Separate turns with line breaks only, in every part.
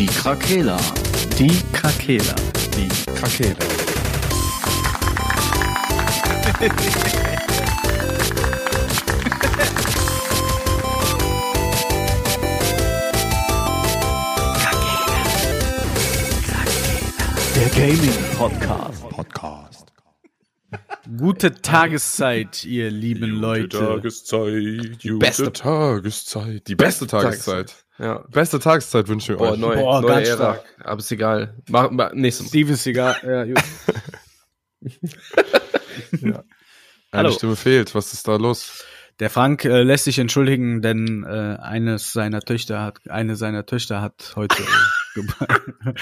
Die Krakela.
Die Krakela.
Die Krakela.
Der Gaming Podcast.
Podcast.
Gute Tageszeit, ihr lieben Leute.
Tageszeit, gute
Beste-
Tageszeit. Die beste Tageszeit.
Ja.
Beste Tageszeit wünschen wir
Boah,
euch.
neu,
Boah,
neue
ganz
Ära.
stark.
Aber ist egal. Mach, mach, nächstes Mal.
Steven Seagal. Ja, gut.
Eine
Hallo.
Stimme fehlt. Was ist da los?
Der Frank äh, lässt sich entschuldigen, denn äh, eines seiner Töchter hat eine seiner Töchter hat heute Ge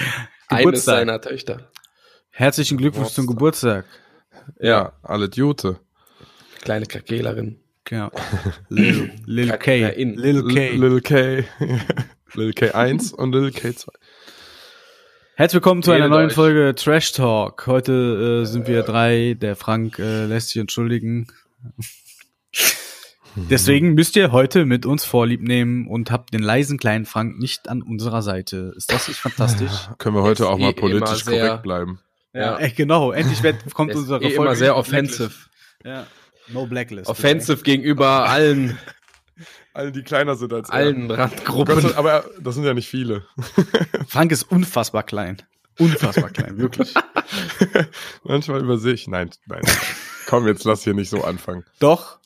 Eines
Geburtstag.
seiner Töchter.
Herzlichen Glückwunsch zum Geburtstag.
Ja, alle Jute.
Kleine Krakelerin.
Genau. Lil, Lil K.
Krakelerin.
Lil K.
Lil K. Lil K1 und Lil K2.
Herzlich willkommen zu einer neuen
euch.
Folge Trash Talk. Heute äh, sind wir drei. Der Frank äh, lässt sich entschuldigen. Deswegen müsst ihr heute mit uns Vorlieb nehmen und habt den leisen kleinen Frank nicht an unserer Seite. Ist das nicht fantastisch?
Können wir heute auch mal
eh
politisch korrekt bleiben.
Ja.
Äh, genau. Endlich wird, kommt unsere
eh
Folge.
immer sehr offensive.
Ja. No Blacklist.
Offensive gegenüber allen,
Alle, die kleiner sind als er.
allen
Gott
Randgruppen.
sei- Aber das sind ja nicht viele.
Frank ist unfassbar klein. Unfassbar klein, wirklich.
Manchmal übersehe ich. Nein, nein. Komm, jetzt lass hier nicht so anfangen.
Doch.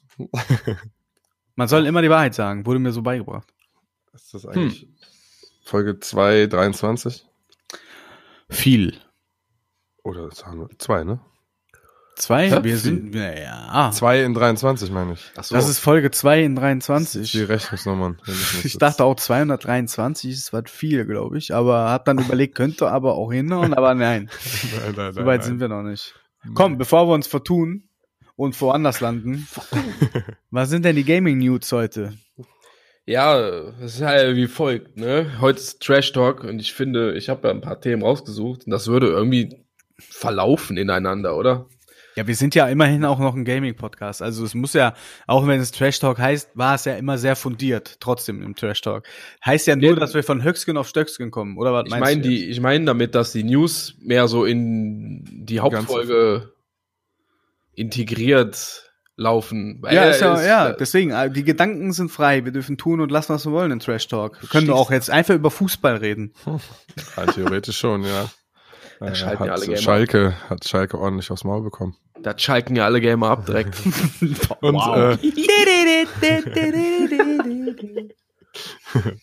Man soll immer die Wahrheit sagen. Wurde mir so beigebracht.
Ist das eigentlich Folge 223?
Viel.
Oder sagen wir zwei, ne?
Zwei?
Hä?
Wir sind, ja.
Zwei in 23, meine ich.
Ach so.
Das ist Folge 2 in
Die
23.
Rechnungsnummern. wenn ich
dachte auch 223 ist was viel, glaube ich. Aber hab dann überlegt, könnte aber auch hinhauen, aber nein.
Nein, nein,
So weit sind wir noch nicht. Komm, bevor wir uns vertun und woanders landen. was sind denn die Gaming News heute?
Ja, es ist halt wie folgt, ne? Heute ist Trash Talk und ich finde, ich habe ja ein paar Themen rausgesucht und das würde irgendwie verlaufen ineinander, oder?
Ja, wir sind ja immerhin auch noch ein Gaming-Podcast. Also es muss ja, auch wenn es Trash Talk heißt, war es ja immer sehr fundiert, trotzdem im Trash Talk. Heißt ja nur,
Ja,
dass wir von Höchstgen auf Stöcksken kommen, oder was
Ich
meinst
meine
du?
die, ich meine damit, dass die News mehr so in die Hauptfolge integriert laufen. Weil
Ja, ist ja,
ist-
ja, deswegen, äh, die Gedanken sind frei. Wir dürfen tun und lassen, was wir wollen in Trash Talk. Wir können auch jetzt einfach über Fußball reden.
Ja, theoretisch schon, ja. Äh,
schalten
hat
ja alle Gamer
Schalke, hat Schalke ordentlich aufs Maul bekommen.
Da schalken ja alle Gamer ab direkt.
Und äh,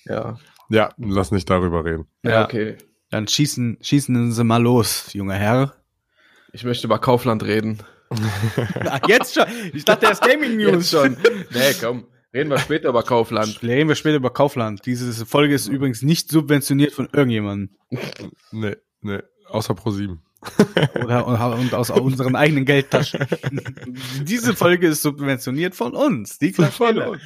ja.
ja, lass nicht darüber reden.
ja,
Ja.
okay.
Dann schießen, schießen Sie mal los, junger Herr.
Ich möchte über Kaufland reden.
Ach, jetzt schon. Ich dachte, er ist Gaming
Jetzt schon. nee, komm. Reden wir später über Kaufland.
Reden wir später über Kaufland. Diese Folge ist übrigens nicht subventioniert von irgendjemandem.
Nee, nee, außer Pro 7.
Oder und aus unseren eigenen Geldtaschen. Diese Folge ist subventioniert von uns. Die Krakela.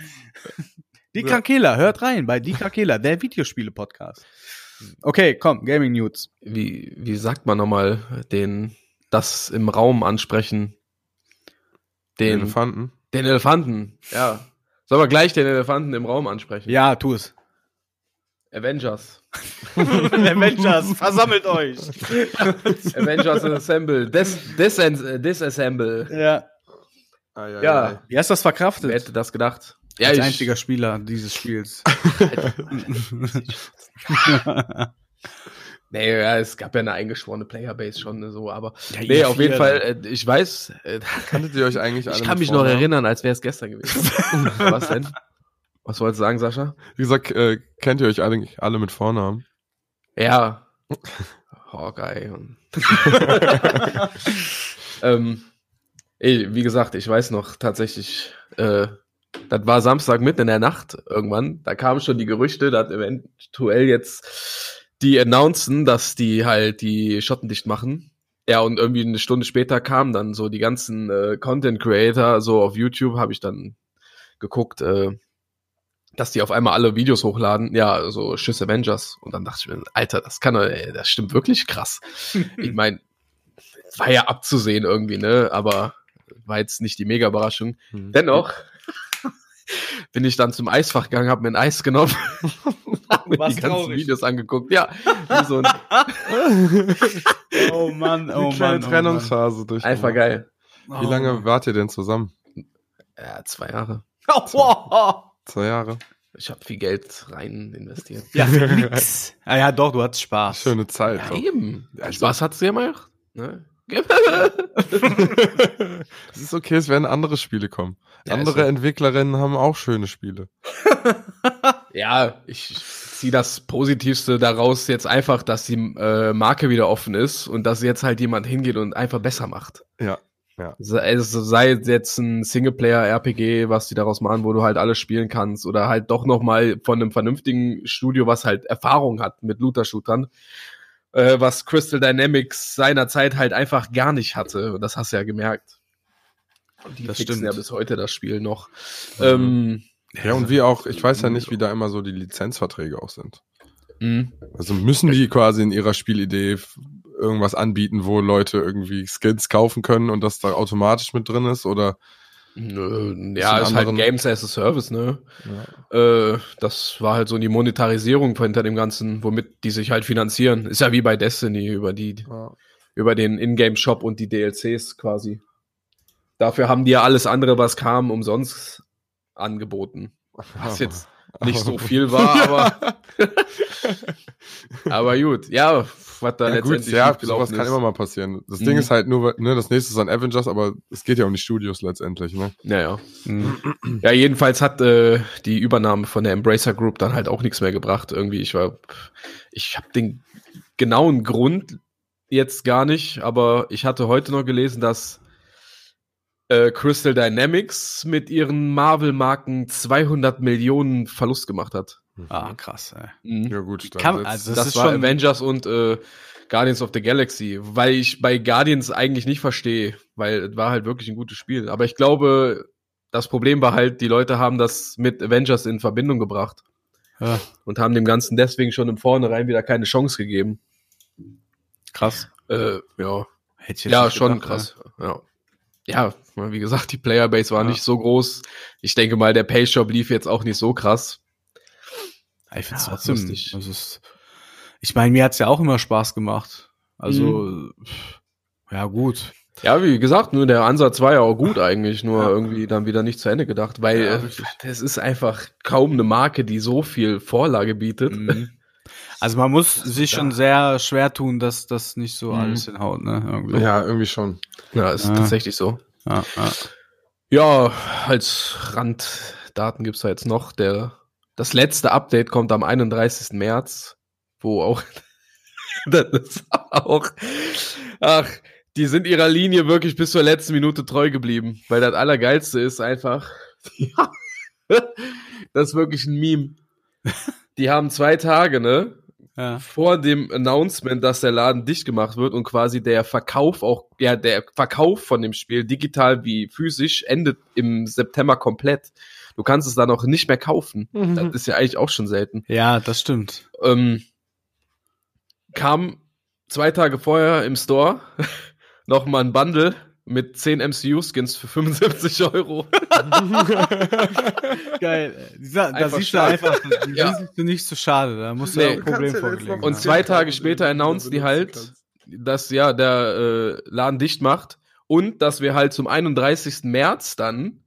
Die
Ja.
Krakela, hört rein bei Die Krakela, der Videospiele-Podcast. Okay, komm, Gaming News.
Wie, wie sagt man nochmal den, das im Raum ansprechen? Den,
Elefanten.
den Elefanten, ja. Sollen wir gleich den Elefanten im Raum ansprechen?
Ja, tu es.
Avengers.
Avengers, versammelt euch.
Avengers Assemble. Des, des, Disassemble.
Ja.
Ah,
Ja.
Wie hast du das verkraftet?
Wer hätte das gedacht? Ja,
Als
ich,
einziger Spieler dieses Spiels.
nee, ja, es gab ja eine eingeschworene Playerbase schon so, aber
Ja,
nee, auf jeden. Fall, äh, ich weiß, äh,
Kanntet ihr euch eigentlich alle
ich kann mich noch
Vornamen?
erinnern, als wäre es gestern gewesen. Was denn? Was wolltest du sagen, Sascha?
Wie gesagt, äh, kennt ihr euch alle, alle mit Vornamen?
Ja. Hawkeye. Und ähm, ey, wie gesagt, ich weiß noch tatsächlich, äh, das war Samstag mitten in der Nacht irgendwann. Da kamen schon die Gerüchte, dass eventuell jetzt die announcen, dass die halt die Schotten dicht machen. Ja, und irgendwie eine Stunde später kamen dann so die ganzen äh, Content Creator, so auf YouTube habe ich dann geguckt, äh, dass die auf einmal alle Videos hochladen, ja, so Schiss Avengers. Und dann dachte ich mir, Alter, das kann doch, ey, das stimmt wirklich krass. ich meine, war ja abzusehen irgendwie, ne? Aber war jetzt nicht die mega Überraschung.
Hm.
Dennoch, bin ich dann zum Eisfach gegangen, habe mir ein Eis genommen, hab mir die ganzen
traurig.
Videos angeguckt. Ja, wie so ein,
Oh Mann, oh Mann.
Trennungsphase durch.
einfach geil.
Wie lange wart ihr denn zusammen?
Ja, zwei Jahre.
Oh, oh.
Zwei Jahre.
Ich habe viel Geld rein investiert.
Ja, nix. Ah, ja, doch, du hattest Spaß.
Schöne Zeit.
Ja, eben.
Ja, also-
Spaß hat's dir gemacht. Ne?
es ist okay, es werden andere Spiele kommen.
Ja,
andere
so.
Entwicklerinnen haben auch schöne Spiele.
Ja, ich ziehe das Positivste daraus jetzt einfach, dass die äh, Marke wieder offen ist und dass jetzt halt jemand hingeht und einfach besser macht.
Ja.
Sei, also sei es jetzt ein Singleplayer-RPG, was die daraus machen, wo du halt alles spielen kannst, oder halt doch nochmal von einem vernünftigen Studio, was halt Erfahrung hat mit Looter-Shootern, äh, was Crystal Dynamics seinerzeit halt einfach gar nicht hatte. Und das hast du ja gemerkt. Und die
Das
fixen
stimmt.
ja bis heute das Spiel noch.
Mhm.
Ähm,
Ja, und wie auch, ich weiß ja nicht, wie da immer so die Lizenzverträge auch sind.
mh.
Also müssen die quasi in ihrer Spielidee irgendwas anbieten, wo Leute irgendwie Skins kaufen können und das da automatisch mit drin ist oder
Nö, ja, ist halt Games as a Service, ne? Äh, das war halt so die Monetarisierung hinter dem Ganzen, womit die sich halt finanzieren. Ist ja wie bei Destiny über die, über den Ingame-Shop und die DLCs quasi. Dafür haben die ja alles andere, was kam, umsonst angeboten. Was jetzt nicht so viel war, aber, aber gut. Ja, was da
ja, gut,
letztendlich
ja,
schiefgelaufen
sowas kann
ist.
immer mal passieren. Das
Mhm.
Ding ist halt nur, ne, das nächste ist dann Avengers, aber es geht ja um die Studios letztendlich, ne?
Naja.
Mhm.
Ja, jedenfalls hat äh, die Übernahme von der Embracer Group dann halt auch nichts mehr gebracht. Irgendwie, ich war, ich habe den genauen Grund jetzt gar nicht, aber ich hatte heute noch gelesen, dass äh, Crystal Dynamics mit ihren Marvel-Marken 200 Millionen Verlust gemacht hat.
Ah, krass, ey.
Mhm.
Ja gut,
Kann- also
Das,
ist
war
schon-
Avengers und äh, Guardians of the Galaxy, weil ich bei Guardians eigentlich nicht verstehe, weil es war halt wirklich ein gutes Spiel. Aber ich glaube, das Problem war halt, die Leute haben das mit Avengers in Verbindung gebracht
Ja,
und haben dem Ganzen deswegen schon im Vornherein wieder keine Chance gegeben.
krass.
Äh, ja,
Hätte ich jetzt
ja, schon
gedacht,
krass. Ja. ja, wie gesagt, die Playerbase war
Ja.
nicht so groß. Ich denke mal, der Payshop lief jetzt auch nicht so krass.
Ich find's
Ja,
trotzdem.
lustig.
Das ist, ich meine, mir hat's ja auch immer Spaß gemacht. Also,
Mhm.
pff, ja, gut.
Ja, wie gesagt, nur der Ansatz war ja auch gut eigentlich, nur
Ja.
irgendwie dann wieder nicht zu Ende gedacht, weil
Ja,
äh,
richtig.
das ist einfach kaum eine Marke, die so viel Vorlage bietet.
Mhm. Also man muss sich
ja.
schon sehr schwer tun, dass das nicht so
Mhm.
alles hinhaut, ne? Irgendwie.
ja, irgendwie schon.
Ja, ist
Ja.
tatsächlich so.
Ja, ja.
Ja, als Randdaten gibt's da jetzt noch. Der, das letzte Update kommt am 31. März, wo auch, das ist auch, ach, die sind ihrer Linie wirklich bis zur letzten Minute treu geblieben, weil das Allergeilste ist einfach, ja, das ist wirklich ein Meme. Die haben zwei Tage, ne?
ja.
vor dem Announcement, dass der Laden dicht gemacht wird und quasi der Verkauf auch, ja, der Verkauf von dem Spiel, digital wie physisch, endet im September komplett. Du kannst es dann auch nicht mehr kaufen. Das ist ja eigentlich auch schon selten.
ja, das stimmt.
Ähm, kam zwei Tage vorher im Store noch mal ein Bundle mit 10 MCU-Skins für 75 Euro.
Geil. Da
Einfach
siehst du einfach, die
Ja.
du nicht so schade. Da musst du
Nee.
ja ein Problem
noch-
Und zwei Tage später announced die halt, dass ja der äh, Laden dicht macht und dass wir halt zum 31. März dann,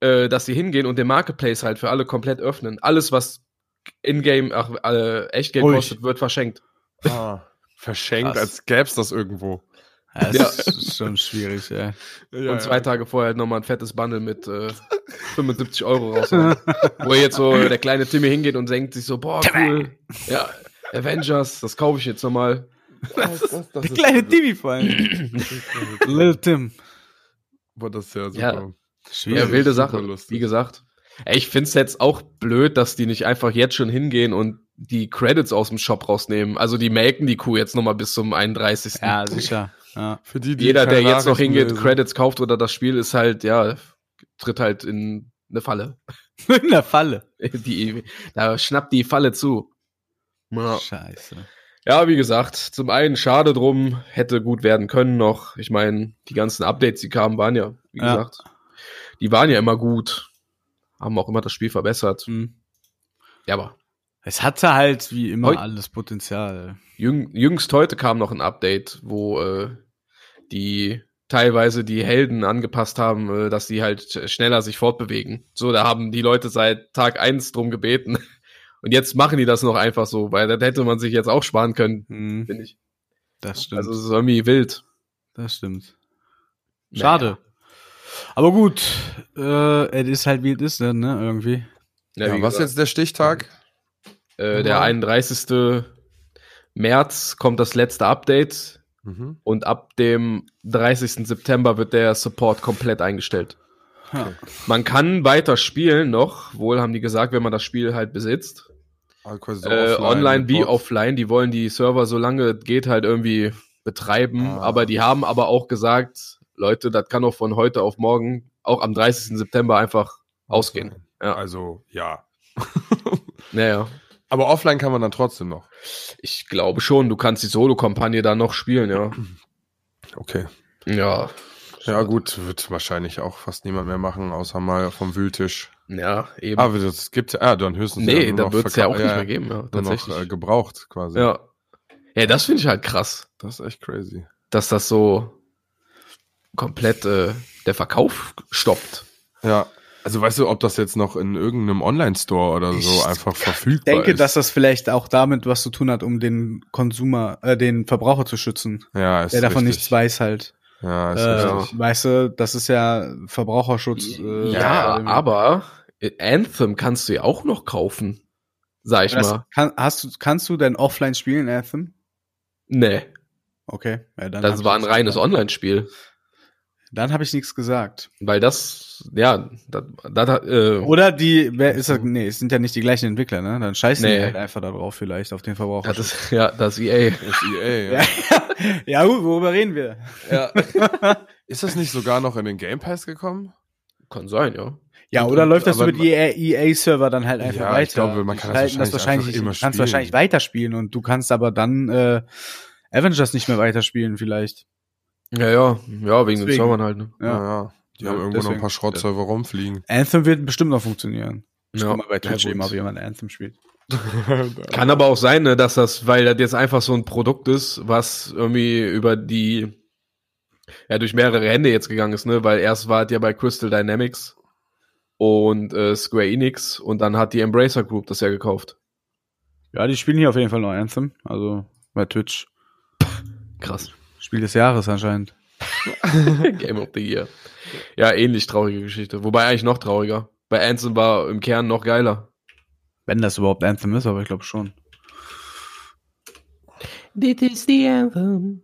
äh, dass sie hingehen und den Marketplace halt für alle komplett öffnen. Alles, was in-game, ach, äh, Echtgeld
Ruhig.
kostet, wird verschenkt.
Ah, verschenkt,
Krass.
als gäb's das irgendwo.
Ja,
Ja.
das ist schon schwierig, ey.
Ja,
und zwei Tage vorher halt nochmal ein fettes Bundle mit äh, 75 Euro raushauen. Wo jetzt so der kleine Timmy hingeht und denkt sich so, boah, cool. Ja, Avengers, das kaufe ich jetzt nochmal.
Das, das, das
Der kleine Timmy vor allem. Little Tim.
Boah, das ist ja super.
Ja.
Schwierig.
Ja, wilde Sache, wie gesagt. Ey, Ich find's jetzt auch blöd, dass die nicht einfach jetzt schon hingehen und die Credits aus dem Shop rausnehmen. Also die melken die Kuh jetzt nochmal bis zum 31.
Ja, sicher. Ja.
Für die, die
Jeder, der jetzt noch hingeht,
lesen.
Credits kauft oder das Spiel, ist halt, ja, tritt halt in eine Falle.
In der Falle.
Die, da schnappt die Falle zu. Ja.
Scheiße.
ja, wie gesagt, zum einen schade drum, hätte gut werden können noch. Ich meine, die ganzen Updates, die kamen, waren ja, wie
Ja.
gesagt, die waren ja immer gut. haben auch immer das Spiel verbessert.
Hm.
Ja, aber
Es hatte halt wie immer
Heu-
alles Potenzial.
jüng, jüngst heute kam noch ein Update, wo äh, die teilweise die Helden angepasst haben, äh, dass sie halt sch- schneller sich fortbewegen. So, da haben die Leute seit Tag eins drum gebeten. Und jetzt machen die das noch einfach so, weil das hätte man sich jetzt auch sparen können,
Hm,
finde ich.
das stimmt.
Also es ist irgendwie wild.
das stimmt. Schade. Aber gut, äh, es ist halt wie es ist, dann, ne, irgendwie.
Ja,
Ja,
wie
was
gesagt,
jetzt der Stichtag?
Äh, der 31. März kommt das letzte Update
Mhm.
und ab dem 30. September wird der Support komplett eingestellt.
Ja.
Man kann weiter spielen noch, wohl haben die gesagt, wenn man das Spiel halt besitzt.
Also quasi so
äh,
offline
online wie
Bots.
offline, die wollen die Server so lange es geht halt irgendwie betreiben,
Ah.
aber die haben aber auch gesagt, Leute, das kann auch von heute auf morgen, auch am 30. September einfach ausgehen. Ja.
Also, ja.
Naja,
Aber offline kann man dann trotzdem noch.
ich glaube schon, du kannst die Solo-Kampagne dann noch spielen, ja.
Okay.
Ja,
Ja, gut, wird wahrscheinlich auch fast niemand mehr machen, außer mal vom Wühltisch.
ja, eben.
Aber das gibt's ja, ah, dann höchstens
nee,
ja
da wird es ja auch nicht mehr geben, ja,
Nur noch
tatsächlich.
äh, gebraucht quasi.
ja. ja, das finde ich halt krass,
Das ist echt crazy.
dass das so komplett äh, der Verkauf stoppt.
Ja. Also weißt du, ob das jetzt noch in irgendeinem Online-Store oder so
Ich
einfach
Ich
verfügbar
denke,
ist?
dass das vielleicht auch damit was zu tun hat, um den Konsumer, äh, den Verbraucher zu schützen,
ja, ist
der davon
richtig.
nichts weiß halt.
Ja, ist
Äh,
richtig.
weißt du, das ist ja Verbraucherschutz. Äh,
ja, aber Anthem kannst du ja auch noch kaufen, sag ich
das,
mal.
kann, hast du, kannst du denn offline spielen, Anthem?
Nee,
Okay. Ja,
das
ich
war ein reines. Online-Spiel.
Dann habe ich nichts gesagt.
Weil das, ja, das, das, äh,
Oder die, wer ist das? Nee, es sind ja nicht die gleichen Entwickler, ne? Dann scheißen
Nee.
die halt einfach da drauf vielleicht, auf den Verbraucher.
das ist, ja, das EA.
Ist EA,
ja.
ja.
ja, gut, worüber reden wir?
Ja.
Ist das nicht sogar noch in den Game Pass gekommen?
Kann sein, ja.
Ja,
Und-
oder
und-
läuft das über die EA-Server dann halt einfach
Ja,
weiter?
ich glaube, man kann das
schalten
wahrscheinlich
wahrscheinlich
immer
du kannst
spielen.
wahrscheinlich weiterspielen und du kannst aber dann äh, Avengers nicht mehr weiterspielen vielleicht.
Ja, ja, ja, wegen den
Deswegen.
Servern halt, ne?
Ja,
Ja.
ja. Die
Ja,
haben irgendwo noch ein paar Schrottserver rumfliegen.
Anthem wird bestimmt noch funktionieren. Ich
Ja.
guck mal bei Twitch
Ja,
eben, ob jemand Anthem spielt.
Kann aber auch sein, ne, dass das, weil das jetzt einfach so ein Produkt ist, was irgendwie über die, ja, durch mehrere Hände jetzt gegangen ist, ne, weil erst war es ja bei Crystal Dynamics und äh, Square Enix und dann hat die Embracer Group das ja gekauft.
Ja, die spielen hier auf jeden Fall noch Anthem. Also bei Twitch.
Krass.
Spiel des Jahres anscheinend.
Game of the Year. Ja, ähnlich traurige Geschichte. Wobei eigentlich noch trauriger. Bei Anthem war im Kern noch geiler.
Wenn das überhaupt Anthem ist, aber ich glaube schon.
This is the anthem.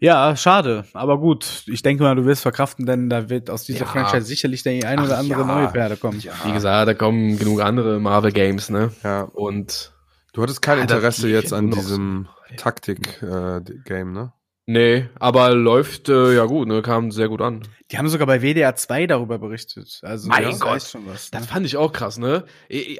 Ja, schade. Aber gut, ich denke mal, du wirst verkraften, denn da wird aus dieser
Ja.
Franchise sicherlich der ein oder
Ach
andere
ja.
neue Perle kommen.
Wie gesagt, da kommen genug andere Marvel Games, ne?
Ja.
Und
Du hattest kein Interesse jetzt
ja
an diesem Taktik-Game, ne?
Nee, aber läuft äh, ja gut, ne? Kam sehr gut an.
Die haben sogar bei WDR 2 darüber berichtet. Also
Mein
das
Gott.
schon was.
Das
Ne?
fand ich auch krass, ne?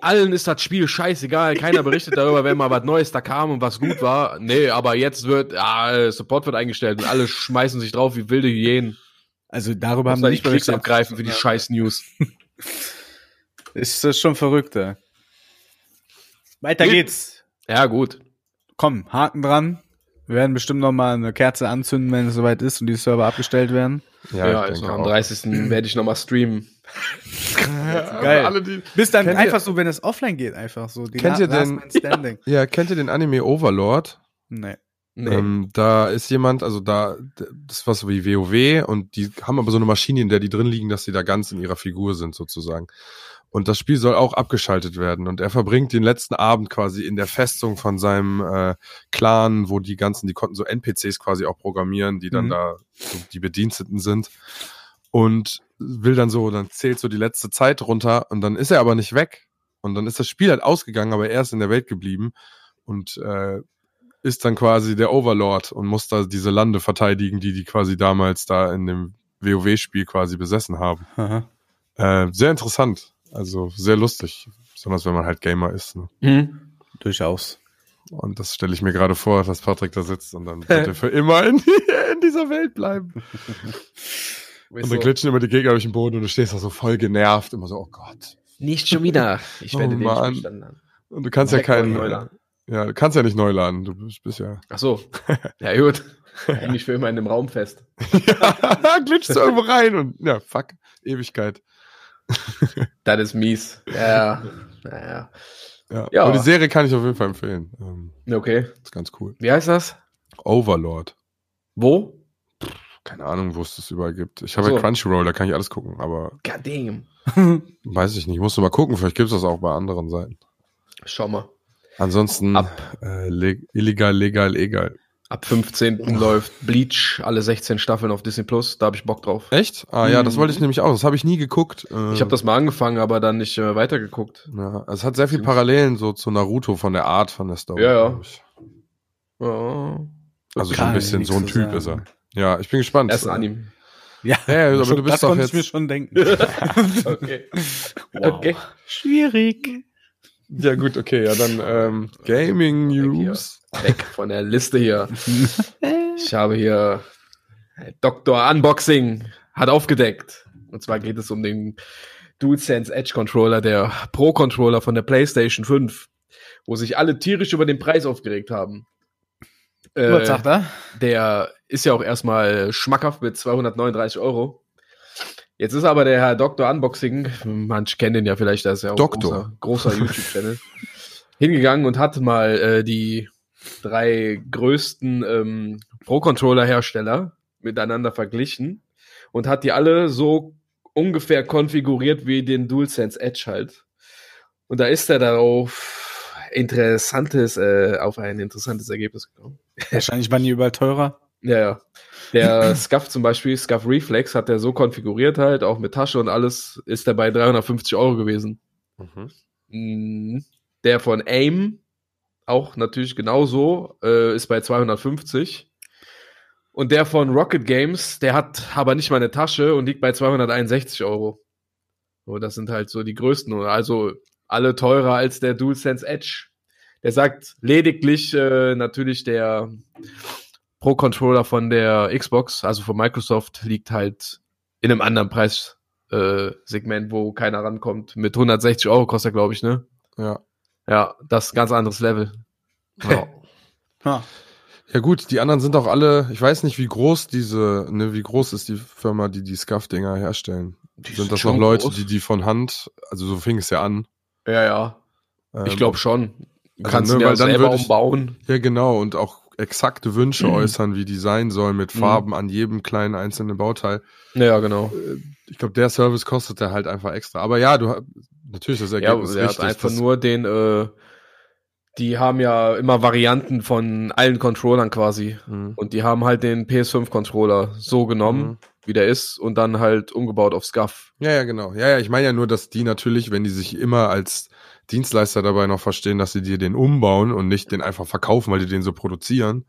Allen ist das Spiel scheißegal, keiner berichtet darüber, wenn mal was Neues da kam und was gut war. Nee, aber jetzt wird, ah, Support wird eingestellt und alle schmeißen sich drauf wie wilde Hyänen.
Also darüber haben die
nicht
berichtet.
abgreifen für die
Ja.
scheiß News.
Ist das schon verrückt, ey. Weiter geht's.
Ja, gut.
Komm, Haken dran. Wir werden bestimmt noch mal eine Kerze anzünden, wenn es soweit ist und die Server abgestellt werden.
Ja,
ich
also am
auch.
30. werde ich nochmal streamen.
Geil.
Alle, die,
Bis dann
Kennt
einfach
ihr-
so, wenn es offline geht, einfach so. Die
Kennt
La-
ihr den-
Standing.
ja, kennt ihr den Anime Overlord?
Nee.
Nee.
Ähm, da ist jemand, also da, das war so wie WoW und die haben aber so eine Maschine, in der die drin liegen, dass sie da ganz in ihrer Figur sind sozusagen. Und das Spiel soll auch abgeschaltet werden. Und er verbringt den letzten Abend quasi in der Festung von seinem äh, Clan, wo die ganzen, die konnten so NPCs quasi auch programmieren, die dann
Mhm.
da so die Bediensteten sind. Und will dann so, dann zählt so die letzte Zeit runter und dann ist er aber nicht weg. Und dann ist das Spiel halt ausgegangen, aber er ist in der Welt geblieben und äh, ist dann quasi der Overlord und muss da diese Lande verteidigen, die die quasi damals da in dem WoW-Spiel quasi besessen haben. Äh, sehr interessant, also sehr lustig, besonders wenn man halt Gamer ist. Ne?
Hm?
Durchaus.
Und das stelle ich mir gerade vor, dass Patrick da sitzt und dann wird er für immer in, in dieser Welt bleiben. Und dann glitschen immer die Gegner durch den Boden und du stehst da so voll genervt, immer so, oh Gott,
Nicht schon wieder. Ich
Oh,
werde den nicht
Mann.
haben.
Und du kannst ja
Direkt
keinen.
neu laden.
Ja, du kannst ja nicht neu laden. Du bist, ja.
Ach so. Ja, gut. Mich für immer in dem Raum fest.
ja, glitschst du irgendwo rein und ja, fuck, Ewigkeit.
Das ist mies. Ja. Naja.
Ja.
Ja.
Aber die Serie kann ich auf jeden Fall empfehlen. Ähm,
Okay.
ist ganz cool.
Wie heißt das?
Overlord.
Wo?
Keine Ahnung, wo es das überall gibt. Ich habe
so.
ja Crunchyroll, da kann ich alles gucken, aber
God damn.
weiß ich nicht. Musst du mal gucken, vielleicht gibt es das auch bei anderen Seiten.
Schau mal.
Ansonsten äh, le illegal, legal, egal.
Ab 15. läuft Bleach, alle 16 Staffeln auf Disney Plus. Da habe ich Bock drauf.
Echt? Ah ja, das
Mhm.
wollte ich nämlich auch. Das habe ich nie geguckt. Äh,
Ich habe das mal angefangen, aber dann nicht äh, weitergeguckt.
Ja, es hat sehr viel Parallelen so zu Naruto von der Art von der Story.
Ja, ja.
glaub ich.
Ja.
Also schon ein bisschen so ein Typ
sagen.
ist er. Ja, ich bin gespannt.
Erst ein Anime.
Ja,
Ja, ja, aber
schon,
du bist
das
doch jetzt-
ich mir schon denken.
Okay.
Wow.
Okay.
Schwierig.
Ja, gut, okay, ja, dann ähm, Gaming News.
Weg von der Liste hier. Ich habe hier Dr. Unboxing hat aufgedeckt. Und zwar geht es um den DualSense Edge Controller, der Pro Controller von der PlayStation 5, wo sich alle tierisch über den Preis aufgeregt haben. Äh,
Was sagt er?
der ist ja auch erstmal schmackhaft mit 239 Euro. Jetzt ist aber der Herr Dr. Unboxing, manche kennen den ja vielleicht, das ist ja auch
Doktor.
ein großer, großer YouTube-Channel, hingegangen und hat mal äh, die drei größten ähm, Pro-Controller-Hersteller miteinander verglichen und hat die alle so ungefähr konfiguriert wie den DualSense Edge halt. Und da ist er darauf interessantes, äh, auf ein interessantes Ergebnis gekommen.
Wahrscheinlich waren die überall teurer.
Ja, ja. Der Scuff zum Beispiel, Scuff Reflex, hat er so konfiguriert halt, auch mit Tasche und alles, ist er bei 350 Euro gewesen.
Mhm.
Mhm. Der von AIM, auch natürlich genauso, äh, ist bei 250. Und der von Rocket Games, der hat aber nicht mal eine Tasche und liegt bei 261 Euro. So, das sind halt so die größten. Also alle teurer als der DualSense Edge. Der sagt lediglich äh, natürlich der Pro-Controller von der Xbox, also von Microsoft, liegt halt in einem anderen Preissegment, äh, wo keiner rankommt. Mit 160 Euro kostet er, glaube ich, ne?
Ja.
Ja, das ist ein ganz anderes Level. Ja.
Ha.
Ja gut, die anderen sind auch alle, ich weiß nicht, wie groß diese, ne, wie groß ist die Firma, die die Scuff-Dinger herstellen.
Die
sind das
schon
noch Leute,
groß.
die die von Hand, also so fing es ja an.
Ja, ja. Ich
Ähm,
glaube schon. Du
also,
kannst
ne,
ihn ja selber
ich-
umbauen.
Ja, genau, und auch exakte Wünsche
Mhm.
äußern, wie die sein sollen, mit
Mhm.
Farben an jedem kleinen einzelnen Bauteil.
Ja, genau.
Ich glaube, der Service kostet der halt einfach extra. Aber ja, du natürlich das
Ja,
Ergebnis
der hat
richtig.
einfach
das,
nur den, äh, die haben ja immer Varianten von allen Controllern quasi.
Mhm.
Und die haben halt den PS5-Controller so genommen,
Mhm.
wie der ist, und dann halt umgebaut auf Scuff.
Ja, ja, genau. Ja, ja, ich meine ja nur, dass die natürlich, wenn die sich immer als Dienstleister dabei noch verstehen, dass sie dir den umbauen und nicht den einfach verkaufen, weil die den so produzieren,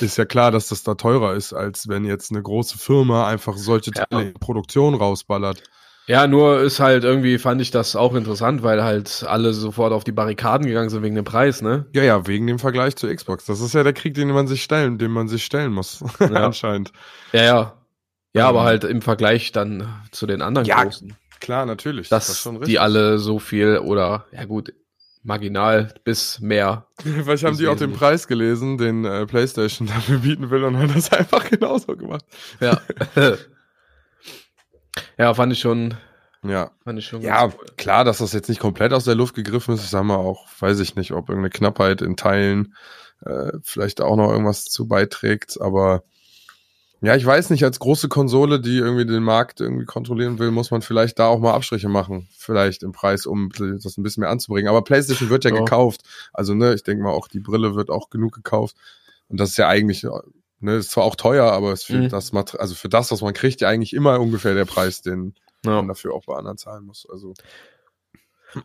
ist ja klar, dass das da teurer ist, als wenn jetzt eine große Firma einfach solche
Ja.
Teile in Produktion rausballert.
Ja, nur ist halt irgendwie, fand ich das auch interessant, weil halt alle sofort auf die Barrikaden gegangen sind wegen dem Preis, ne?
Ja, ja, wegen dem Vergleich zur Xbox. Das ist ja der Krieg, den man sich stellen, den man sich stellen muss.
Ja.
Anscheinend.
Ja, ja. Ja, aber
Ähm.
halt im Vergleich dann zu den anderen
Ja,
großen.
Klar, natürlich.
Dass
das ist schon
die alle so viel oder, ja gut, marginal bis mehr.
Vielleicht haben die auch den. Preis gelesen, den äh, PlayStation dafür bieten will und haben das einfach genauso gemacht.
Ja. Ja, fand ich schon,
Ja.
fand ich schon
Ja,
cool.
klar, dass das jetzt nicht komplett aus der Luft gegriffen ist. Ich sag mal auch, weiß ich nicht, ob irgendeine Knappheit in Teilen äh, vielleicht auch noch irgendwas zu beiträgt. Aber ja, ich weiß nicht, als große Konsole, die irgendwie den Markt irgendwie kontrollieren will, muss man vielleicht da auch mal Abstriche machen. Vielleicht im Preis, um das ein bisschen mehr anzubringen. Aber PlayStation wird ja,
Ja.
gekauft. Also, ne, ich denke mal, auch die Brille wird auch genug gekauft. Und das ist ja eigentlich, ne, ist zwar auch teuer, aber es für
Mhm.
das Mater also für das, was man kriegt, ja eigentlich immer ungefähr der Preis, den
Ja.
man dafür auch bei anderen zahlen muss. Also.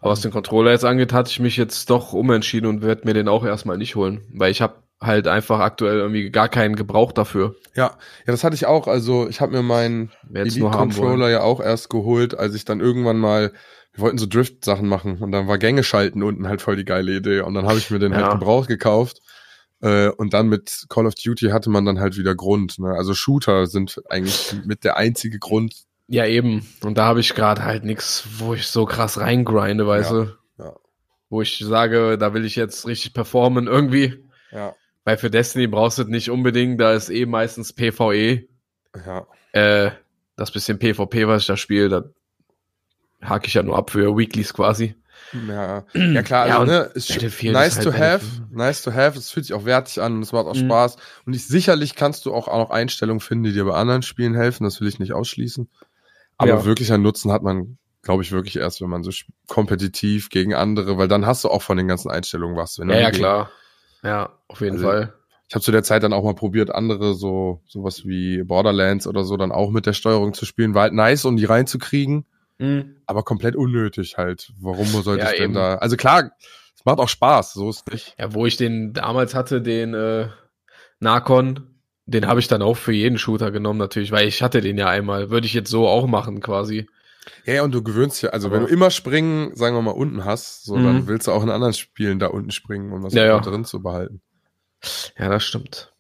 Aber was den Controller jetzt angeht, hatte ich mich jetzt doch umentschieden und werde mir den auch erstmal nicht holen, weil ich habe halt einfach aktuell irgendwie gar keinen Gebrauch dafür.
Ja, ja, das hatte ich auch. Also ich habe mir meinen. Elite-Controller ja auch erst geholt, als ich dann irgendwann mal, wir wollten so Drift-Sachen machen und dann war Gänge schalten unten halt voll die geile Idee und dann habe ich mir den
Ja.
halt gebraucht gekauft. Äh, und dann mit Call of Duty hatte man dann halt wieder Grund. Ne? Also Shooter sind eigentlich mit der einzige Grund,
Ja, eben. Und da habe ich gerade halt nichts, wo ich so krass reingrinde, weißt
Ja,
du?
ja.
Wo ich sage, da will ich jetzt richtig performen irgendwie.
Ja,
Weil für Destiny brauchst du es nicht unbedingt, da ist eh meistens PvE.
ja.
Äh, das bisschen PvP, was ich da spiele, da hake ich ja nur ab für Weeklies quasi.
Ja, ja klar,
Ja,
also,
und
ne, ist nice
ist
to
halt
have, nice to have, es fühlt sich auch wertig an und es macht auch
Mhm.
Spaß. Und ich, sicherlich kannst du auch, auch noch Einstellungen finden, die dir bei anderen Spielen helfen, das will ich nicht ausschließen. Aber
Ja.
wirklicher Nutzen hat man, glaube ich, wirklich erst, wenn man so kompetitiv gegen andere, weil dann hast du auch von den ganzen Einstellungen was.
Ja, ja, klar. Ja, auf jeden
Also,
Fall.
Ich habe zu der Zeit dann auch mal probiert, andere so sowas wie Borderlands oder so dann auch mit der Steuerung zu spielen. War halt nice, um die reinzukriegen, aber komplett unnötig halt. Warum sollte
Ja,
ich denn da? Also klar, es macht auch Spaß, so ist nicht.
Ja, wo ich den damals hatte, den äh, Narcon, den habe ich dann auch für jeden Shooter genommen natürlich, weil ich hatte den ja einmal. Würde ich jetzt so auch machen quasi.
Ja, und du gewöhnst ja, also
Aber-
wenn du immer springen, sagen wir mal, unten hast, so,
Mhm.
dann willst du auch in anderen Spielen da unten springen, um das
Ja, ja.
drin zu behalten.
Ja, das stimmt.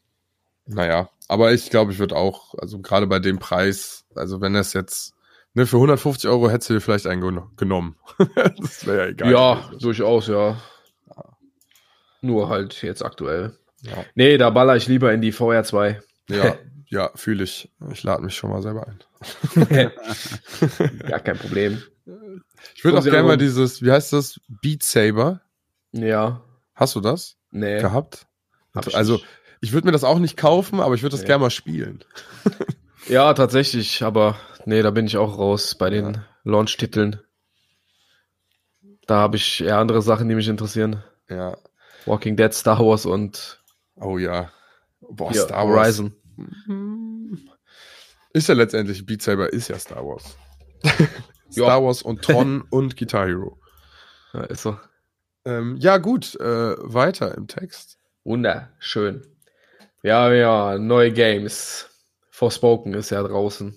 Naja, aber ich glaube, ich würde auch, also gerade bei dem Preis, also wenn das jetzt, ne, für 150 Euro hättest du dir vielleicht einen gen- genommen. das wäre ja egal.
ja,
gewesen.
durchaus, ja. Nur halt jetzt aktuell.
ja,
Nee, da baller ich lieber in die VR 2.
ja, ja fühle ich. Ich lade mich schon mal selber ein.
Gar kein Problem.
Ich würde auch gerne mal dieses, wie heißt das, Beat Saber.
Ja,
Hast du das
nee.
gehabt?
hab ich
also,
nicht.
ich würde mir das auch nicht kaufen, aber ich würde das
Nee.
gerne mal spielen.
Ja, tatsächlich, aber nee, da bin ich auch raus bei den
Ja.
Launch-Titeln. Da habe ich eher andere Sachen, die mich interessieren.
Ja.
Walking Dead, Star Wars und
Oh ja. Boah,
hier,
Star Wars.
Horizon.
Ist ja letztendlich, Beat Saber ist ja Star Wars.
Ja.
Star Wars und Tron und Guitar Hero.
Ja, ist so.
Ähm, ja, gut, äh, weiter im Text.
Wunderschön. Ja, ja, neue Games. Forspoken ist ja draußen.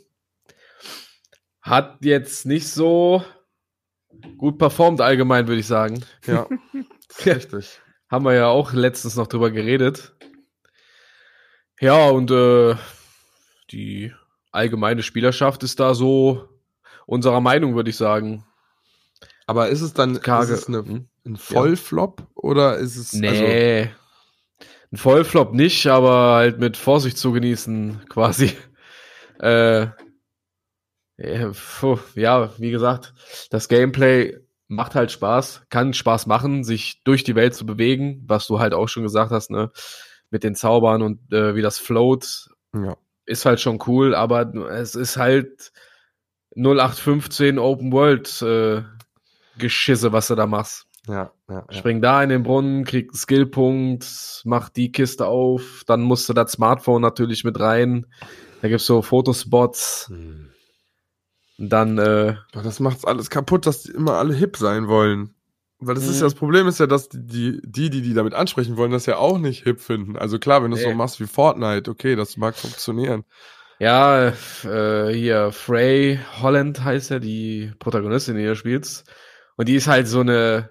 Hat jetzt nicht so gut performt allgemein, würde ich sagen.
Ja, richtig.
Haben wir ja auch letztens noch drüber geredet. Ja, und äh, die allgemeine Spielerschaft ist da so unserer Meinung, würde ich sagen.
Aber ist es dann
Karge.
ist es eine,
Hm?
ein Vollflop oder ist es also,
Nee. Ein Vollflop nicht, aber halt mit Vorsicht zu genießen, quasi. Äh, ja, puh, ja, wie gesagt, das Gameplay macht halt Spaß, kann Spaß machen, sich durch die Welt zu bewegen, was du halt auch schon gesagt hast, ne? Mit den Zaubern und äh, wie das float,
ja.
ist halt schon cool, aber es ist halt 0815 Open World äh, Geschisse, was du da machst.
Ja, ja, ja.
Spring da in den Brunnen, krieg einen Skillpunkt, mach die Kiste auf, dann musst du das Smartphone natürlich mit rein. Da gibt's so Fotospots.
Hm.
Dann, äh,
Aber das macht's alles kaputt, dass die immer alle hip sein wollen. Weil das ist
Mhm.
ja das Problem ist ja, dass die, die, die, die damit ansprechen wollen, das ja auch nicht hip finden. Also klar, wenn du es so
Nee.
machst wie Fortnite, okay, das mag funktionieren.
ja, äh, hier Frey Holland heißt ja die Protagonistin, die du spielst. Und die ist halt so eine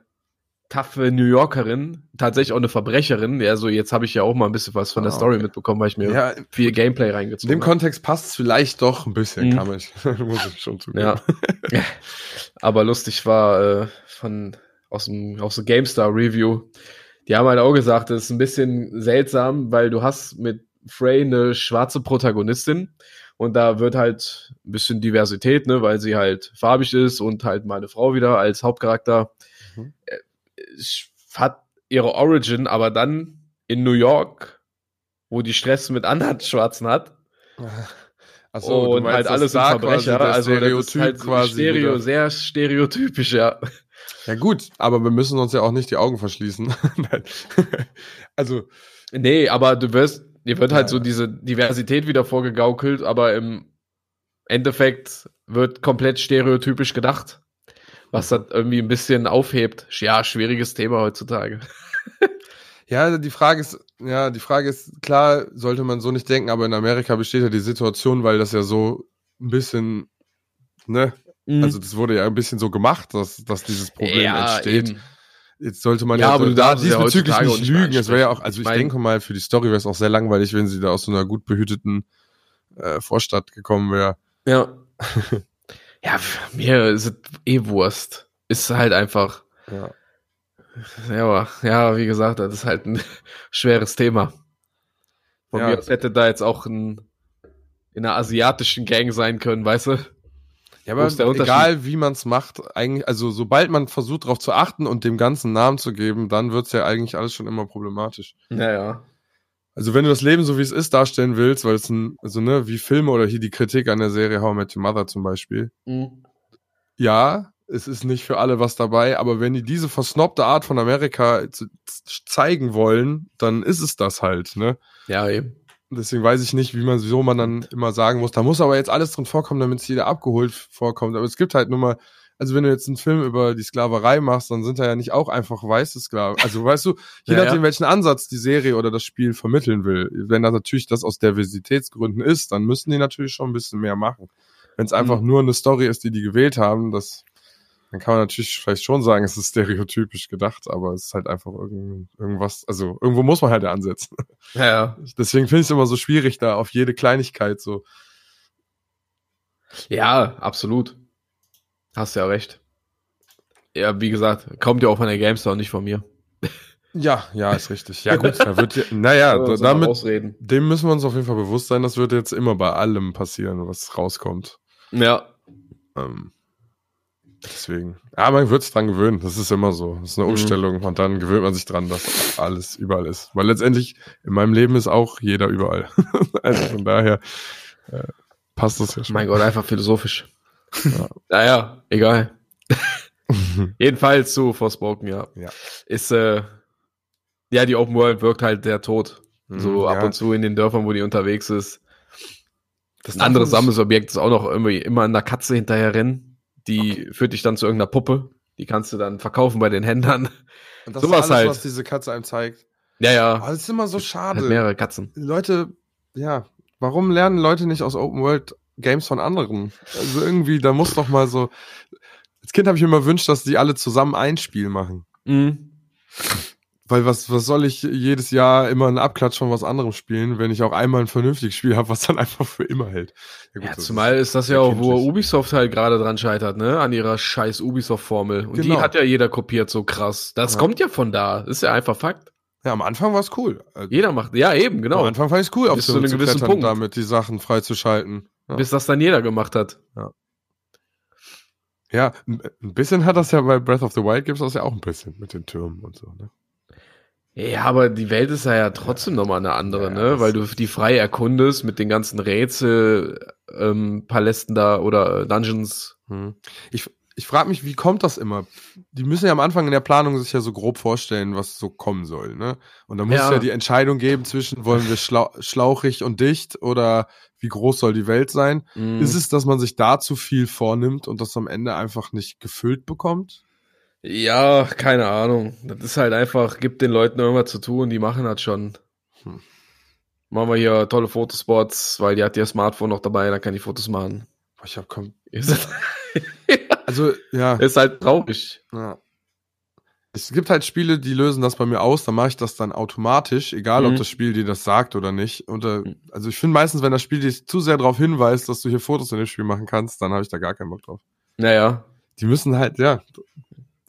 taffe New Yorkerin, tatsächlich auch eine Verbrecherin. Ja, so jetzt habe ich ja auch mal ein bisschen was von der
Ah,
Story
okay.
mitbekommen, weil ich mir
Ja,
viel Gameplay
in
reingezogen
dem
habe.
Kontext passt es vielleicht doch ein bisschen,
Mhm.
kann man, muss ich schon zugeben.
Ja. Aber lustig war äh, von aus dem aus der GameStar Review. Die haben halt auch gesagt, das ist ein bisschen seltsam, weil du hast mit Frey eine schwarze Protagonistin und da wird halt ein bisschen Diversität, ne, weil sie halt farbig ist und halt meine Frau wieder als Hauptcharakter
Mhm.
Hat ihre Origin, aber dann in New York, wo die Stress mit anderen Schwarzen hat
Achso,
und halt alles sind Verbrecher. Also das ist halt
quasi
Stereo,
wieder.
sehr stereotypisch, ja.
Ja gut, aber wir müssen uns ja auch nicht die Augen verschließen. Also,
Nee, aber du wirst, dir wird halt
Ja,
so diese Diversität wieder vorgegaukelt, aber im Endeffekt wird komplett stereotypisch gedacht. Was das irgendwie ein bisschen aufhebt. Ja, schwieriges Thema heutzutage.
ja, die Frage ist, ja, die Frage ist, klar, sollte man so nicht denken, aber in Amerika besteht ja die Situation, weil das ja so ein bisschen, ne, also das wurde ja ein bisschen so gemacht, dass, dass dieses Problem entsteht.
eben.
Jetzt sollte man
Ja,
ja,
aber du
da
darfst es ja
diesbezüglich
heutzutage
nicht lügen. Es wäre ja auch, also ich
Ich
denke mal, für die Story wäre es auch sehr langweilig, wenn sie da aus so einer gut behüteten äh, Vorstadt gekommen wäre.
Ja. Ja, mir ist es eh Wurst. Ist halt einfach.
Ja.
Ja, aber, ja, wie gesagt, das ist halt ein schweres Thema. Von
Ja.
mir aus hätte da jetzt auch ein, in einer asiatischen Gang sein können, weißt du?
Ja, aber egal wie man es macht, eigentlich, also sobald man versucht darauf zu achten und dem ganzen Namen zu geben, dann wird's ja eigentlich alles schon immer problematisch.
Naja.
Also wenn du das Leben so wie es ist darstellen willst, weil es ein, also ne, wie Filme oder hier die Kritik an der Serie How I Met Your Mother zum Beispiel,
Mhm.
ja, es ist nicht für alle was dabei, aber wenn die diese versnobte Art von Amerika zeigen wollen, dann ist es das halt, ne?
Ja, eben.
Deswegen weiß ich nicht, wie man, wieso man dann immer sagen muss, da muss aber jetzt alles drin vorkommen, damit es jeder abgeholt vorkommt. Aber es gibt halt nur mal, also wenn du jetzt einen Film über die Sklaverei machst, dann sind da ja nicht auch einfach weiße Sklaven. Also weißt du, je
Ja,
nachdem,
ja.
welchen Ansatz die Serie oder das Spiel vermitteln will. Wenn das natürlich das aus Diversitätsgründen ist, dann müssen die natürlich schon ein bisschen mehr machen. Wenn es einfach
Mhm.
nur eine Story ist, die die gewählt haben, das, dann kann man natürlich vielleicht schon sagen, es ist stereotypisch gedacht, aber es ist halt einfach irgend, irgendwas, also irgendwo muss man halt ansetzen.
Ja, ja.
Deswegen finde ich es immer so schwierig, da auf jede Kleinigkeit so.
Ja, absolut. Hast ja recht. Ja, wie gesagt, kommt ja auch von der GameStar und nicht von mir.
Ja, ja, ist richtig. Ja, gut, da wird ja, naja,
Aber
da, damit,
Ausreden.
dem müssen wir uns auf jeden Fall bewusst sein, das wird jetzt immer bei allem passieren, was rauskommt.
Ja.
Ähm, deswegen. Ja, man wird sich dran gewöhnen, das ist immer so. Das ist eine
Mhm.
Umstellung und dann gewöhnt man sich dran, dass alles überall ist. Weil letztendlich in meinem Leben ist auch jeder überall. also von daher äh, passt das ja schon.
Mein Gott, einfach philosophisch.
Ja.
Naja, egal. Jedenfalls zu Forspoken, ja.
Ja.
Ist, äh, ja, die Open World wirkt halt sehr tot. So
Mhm,
ab
ja.
und zu in den Dörfern, wo die unterwegs ist.
Das sich-
Sammelsobjekt ist auch noch irgendwie immer an der Katze hinterher rennen. Die führt dich dann zu irgendeiner Puppe. Die kannst du dann verkaufen bei den Händlern.
Und das
sowas
ist alles,
halt.
was diese Katze einem zeigt.
Ja, ja.
Aber das ist immer so schade.
Halt mehrere Katzen.
Leute, ja, warum lernen Leute nicht aus Open World Games von anderen? Also irgendwie, da muss doch mal so. Als Kind habe ich mir immer gewünscht, dass die alle zusammen ein Spiel machen.
Mhm.
Weil was, was soll ich jedes Jahr immer einen Abklatsch von was anderem spielen, wenn ich auch einmal ein vernünftiges Spiel habe, was dann einfach für immer hält? gut,
Ja, zumal ist das ja auch, wo. Ubisoft halt gerade dran scheitert, ne? An ihrer scheiß Ubisoft-Formel. Und die
Genau.
hat ja jeder kopiert, so krass. Das
Ja.
kommt ja von da. Ist ja einfach Fakt.
Ja, am Anfang war es cool.
Jeder macht, ja eben, genau.
Am Anfang fand ich es cool, auf so
einem
zu
gewissen Punkt.
damit die Sachen freizuschalten. Ja.
Bis das dann jeder gemacht hat.
Ja, ein ein bisschen hat das ja bei Breath of the Wild gibt's das ja auch ein bisschen mit den Türmen und so, ne?
Ja, aber die Welt ist ja, ja trotzdem nochmal eine andere,
Ja,
ne? Weil du die frei erkundest mit den ganzen Rätsel, ähm, Palästen da oder äh, Dungeons.
Hm. Ich, ich frage mich, wie kommt das immer? Die müssen ja am Anfang in der Planung sich ja so grob vorstellen, was so kommen soll, ne? Und da muss
Ja.
es ja die Entscheidung geben zwischen, wollen wir schlau schlauchig und dicht oder wie groß soll die Welt sein?
Mhm.
Ist es, dass man sich da zu viel vornimmt und das am Ende einfach nicht gefüllt bekommt?
Ja, keine Ahnung. Das ist halt einfach, gibt den Leuten irgendwas zu tun, die machen das schon.
Hm.
Machen wir hier tolle Fotospots, weil die hat ihr Smartphone noch dabei, dann kann die Fotos machen.
Ich hab komm, also, ja.
ist halt traurig.
Ja. Es gibt halt Spiele, die lösen das bei mir aus, dann mache ich das dann automatisch, egal ob
Mhm.
das Spiel dir das sagt oder nicht. Und, äh, also ich finde meistens, wenn das Spiel dich zu sehr darauf hinweist, dass du hier Fotos in dem Spiel machen kannst, dann habe ich da gar keinen Bock drauf.
Naja,
Die müssen halt, ja,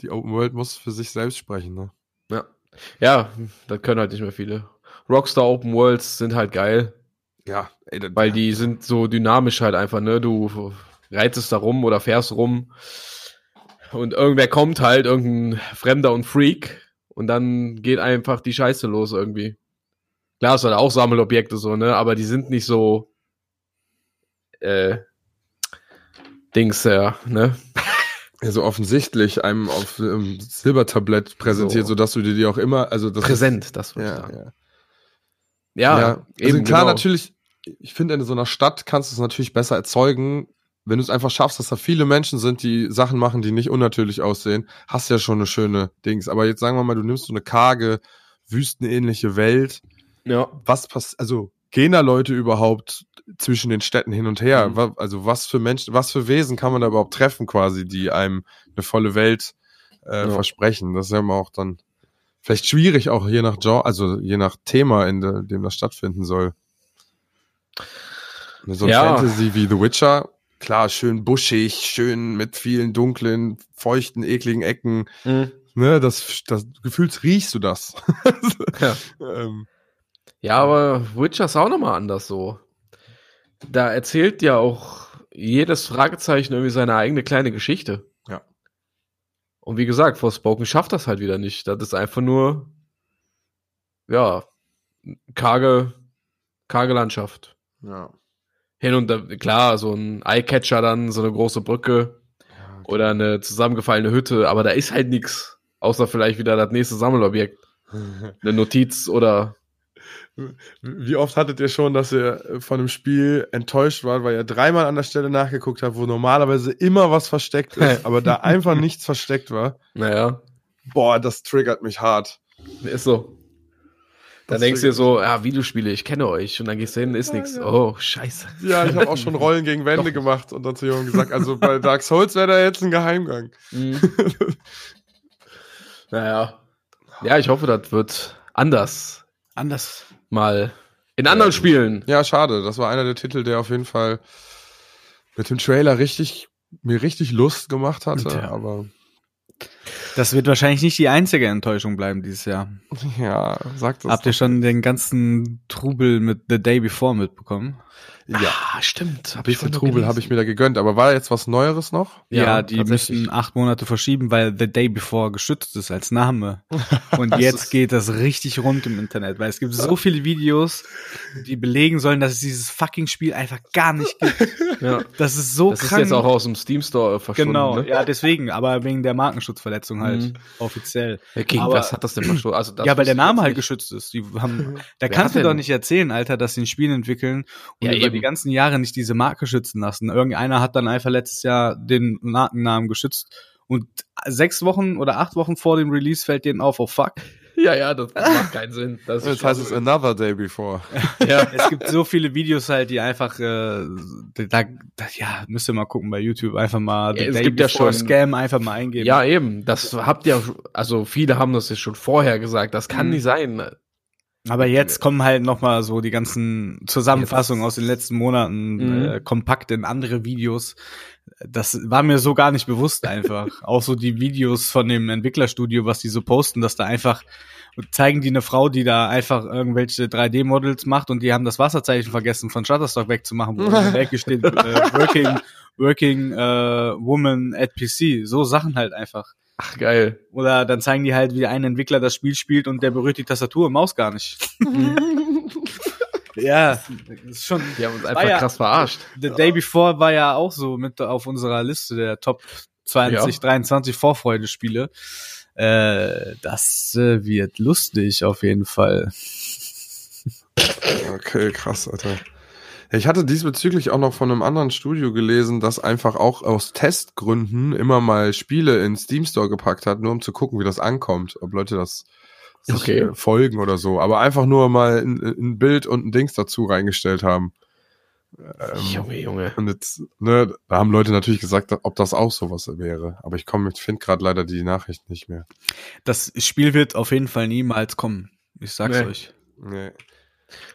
die Open World muss für sich selbst sprechen, ne?
ja. Ja, das können halt nicht mehr viele. Rockstar Open Worlds sind halt geil,
Ja, ey, das,
weil die sind so dynamisch halt einfach, ne? Du reitest da rum oder fährst rum und irgendwer kommt halt, irgendein Fremder und Freak und dann geht einfach die Scheiße los irgendwie. Klar, es sind auch Sammelobjekte so, ne? Aber die sind nicht so äh, Dings, ja, ne?
so offensichtlich einem auf ähm, Silbertablett präsentiert,
So.
so. dass du dir die auch immer, also das
Präsent, das
Ist,
würde ich
ja,
sagen.
ja.
Ja,
Ja, also
eben,
klar,
genau.
natürlich, ich finde, in so einer Stadt kannst du es natürlich besser erzeugen, wenn du es einfach schaffst, dass da viele Menschen sind, die Sachen machen, die nicht unnatürlich aussehen, hast ja schon eine schöne Dings. Aber jetzt sagen wir mal, du nimmst so eine karge, wüstenähnliche Welt.
Ja.
Was passiert, also gehen da Leute überhaupt zwischen den Städten hin und her?
Mhm.
Also was für Menschen, was für Wesen kann man da überhaupt treffen quasi, die einem eine volle Welt äh,
Ja.
versprechen? Das ist ja immer auch dann vielleicht schwierig, auch je nach Genre, also je nach Thema, in de, dem das stattfinden soll. So ein
Ja.
Fantasy wie The Witcher klar, schön buschig, schön mit vielen dunklen, feuchten, ekligen Ecken.
Mhm.
Ne, das, das gefühlt riechst du das.
Ja.
ähm,
Ja, aber Witcher ist auch nochmal anders so. Da erzählt ja auch jedes Fragezeichen irgendwie seine eigene kleine Geschichte.
Ja.
Und wie gesagt, Forspoken schafft das halt wieder nicht. Das ist einfach nur, ja, karge, karge Landschaft.
ja.
Hin und da, klar, so ein Eyecatcher dann, so eine große Brücke oder eine zusammengefallene Hütte, aber da ist halt nichts. Außer vielleicht wieder das nächste Sammelobjekt. Eine Notiz oder
Wie oft hattet ihr schon, dass ihr von einem Spiel enttäuscht wart, weil ihr dreimal an der Stelle nachgeguckt habt, wo normalerweise immer was versteckt ist, aber da einfach nichts versteckt war?
naja,
Boah, das triggert mich hart.
Ist so.
Das
denkst du dir so, ja, Videospiele, ich kenne euch. Und dann gehst du hin, ist
Ja,
nix.
ja.
Oh, scheiße.
Ja, ich habe auch schon Rollen gegen Wände gemacht und dann zu jemandem gesagt, also bei Dark Souls wäre da jetzt ein Geheimgang.
Mhm. naja. Ja, ich hoffe, das wird anders
Anders.
mal in anderen Spielen.
Ja, schade. Das war einer der Titel, der auf jeden Fall mit dem Trailer richtig, mir richtig Lust gemacht hatte,
Tja.
aber
Das wird wahrscheinlich nicht die einzige Enttäuschung bleiben dieses Jahr.
ja, sagt das.
Habt ihr schon den ganzen Trubel mit The Day Before mitbekommen?
Ja,
Ah, stimmt.
ein
Hab ich
bisschen Trubel habe ich mir da gegönnt, aber war jetzt was Neueres noch?
Ja,
Ja,
die müssen acht Monate verschieben, weil The Day Before geschützt ist als Name. Und
Das
jetzt
ist-
geht das richtig rund im Internet, weil es gibt so viele Videos, die belegen sollen, dass es dieses fucking Spiel einfach gar nicht gibt.
Ja.
Das ist so
Das ist
krank.
jetzt auch aus dem Steam Store verschwunden.
genau,
ne?
ja, deswegen, aber wegen der Markenschutzverletzung halt,
Mhm.
offiziell.
Ja, Gegen
Aber-
was hat das denn verstoßen? Also das
ja, weil der Name halt
nicht.
geschützt ist. Die haben, da kannst du doch nicht erzählen, Alter, dass sie ein Spiel entwickeln und
Ja,
über
eben.
die ganzen Jahre nicht diese Marke schützen lassen. Irgendeiner hat dann einfach letztes Jahr den Markennamen geschützt und sechs Wochen oder acht Wochen vor dem Release fällt denen auf, oh fuck.
Ja, ja, das macht keinen Sinn. Das ist
Jetzt heißt es Another Day Before.
ja.
Es gibt so viele Videos halt, die einfach, äh, da, da, ja, müsst ihr mal gucken bei YouTube, einfach mal
Ja, es
Day
gibt ja schon-
Scam einfach mal eingeben.
ja, eben. Das habt ihr, also viele haben das ja schon vorher gesagt. Das kann
Mhm.
nicht sein.
Aber jetzt kommen halt noch mal so die ganzen Zusammenfassungen aus den letzten Monaten
Mhm.
äh, kompakt in andere Videos. Das war mir so gar nicht bewusst einfach. Auch so die Videos von dem Entwicklerstudio, was die so posten, dass da einfach zeigen die eine Frau, die da einfach irgendwelche 3D-Models macht und die haben das Wasserzeichen vergessen von Shutterstock wegzumachen, wo in der Ecke steht äh, Working, working äh, Woman at PC. So Sachen halt einfach.
Ach, geil.
Oder dann zeigen die halt, wie ein Entwickler das Spiel spielt und der berührt die Tastatur und Maus gar nicht. ja, das ist schon.
Die haben uns einfach
ja-
krass verarscht.
The Day Before war ja auch so mit auf unserer Liste der Top 20,
Ja.
23 Vorfreudespiele. Äh, das äh, wird lustig auf jeden Fall.
Okay, krass, Alter. Ich hatte diesbezüglich auch noch von einem anderen Studio gelesen, das einfach auch aus Testgründen immer mal Spiele in Steam Store gepackt hat, nur um zu gucken, wie das ankommt, ob Leute das sich,
Okay.
äh, folgen oder so. Aber einfach nur mal ein, ein Bild und ein Dings dazu reingestellt haben. Ähm,
Junge, Junge.
und jetzt, ne, da haben Leute natürlich gesagt, ob das auch sowas wäre. Aber ich komme, ich finde gerade leider die Nachricht nicht mehr.
Das Spiel wird auf jeden Fall niemals kommen. Ich sag's
Nee.
euch.
Nee.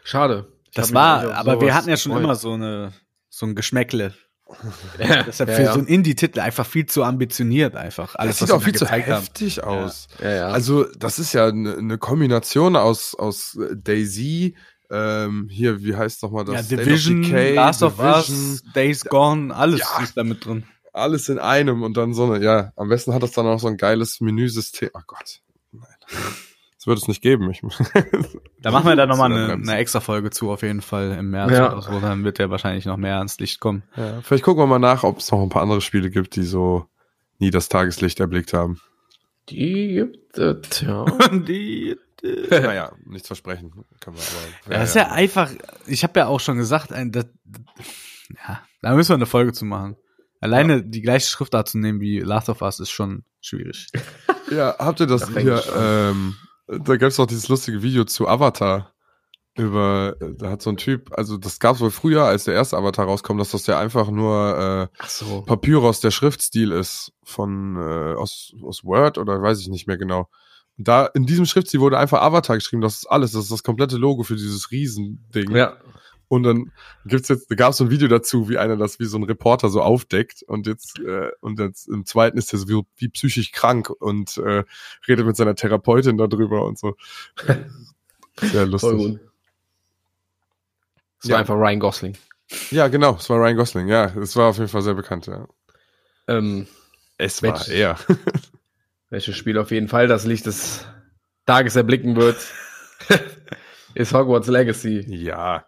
Schade.
Das war, aber wir hatten ja schon
gefreut.
immer so eine so ein Geschmäckle.
Ja,
Deshalb
ja,
für
ja.
so ein Indie-Titel einfach viel zu ambitioniert einfach. Alles,
das sieht auch viel zu
gezeigt haben.
heftig aus. Also, das ist ja eine ne Kombination aus, aus äh, Daisy, ähm, hier, wie heißt nochmal das?
Ja,
State of
Division,
Decay,
Last of
Division,
Us, Days Gone, alles ist da mit drin.
Alles in einem und dann so eine, ja, am besten hat das dann auch so ein geiles Menüsystem. Ach Gott. Nein. Das wird es nicht geben. Ich,
Da machen wir da nochmal eine, eine extra Folge zu, auf jeden Fall im März
Ja.
oder so. Dann wird der wahrscheinlich noch mehr ans Licht kommen.
ja, vielleicht gucken wir mal nach, ob es noch ein paar andere Spiele gibt, die so nie das Tageslicht erblickt haben.
Die gibt es, ja.
Die,
naja, nichts versprechen. Können wir aber,
ja, das ist ja einfach, ich habe ja auch schon gesagt, ein, das, ja, da müssen wir eine Folge zu machen. Alleine die gleiche Schriftart zu nehmen wie Last of Us ist schon schwierig.
Ja, habt ihr das
Da fängt
hier, ähm, da gab es doch dieses lustige Video zu Avatar. Über, äh, da hat so ein Typ, also das gab es wohl früher, als der erste Avatar rauskommt, dass das ja einfach nur
Ach so.
äh, Papyrus, der Schriftstil ist von äh, aus, aus Word oder weiß ich nicht mehr genau. Und da in diesem Schriftstil wurde einfach Avatar geschrieben, das ist alles, das ist das komplette Logo für dieses Riesending.
Ja.
Und dann gibt's jetzt, da gab es so ein Video dazu, wie einer das wie so ein Reporter so aufdeckt und jetzt äh, und jetzt im zweiten ist er so wie, wie psychisch krank und äh, redet mit seiner Therapeutin darüber und so. Sehr lustig.
Voll gut. Das
Ja.
war einfach Ryan Gosling.
Ja, genau, es war Ryan Gosling. Ja, es war auf jeden Fall sehr bekannt. Ja.
Ähm,
Es
war
war er.
welches Spiel auf jeden Fall das Licht des Tages erblicken wird, ist Hogwarts Legacy.
ja,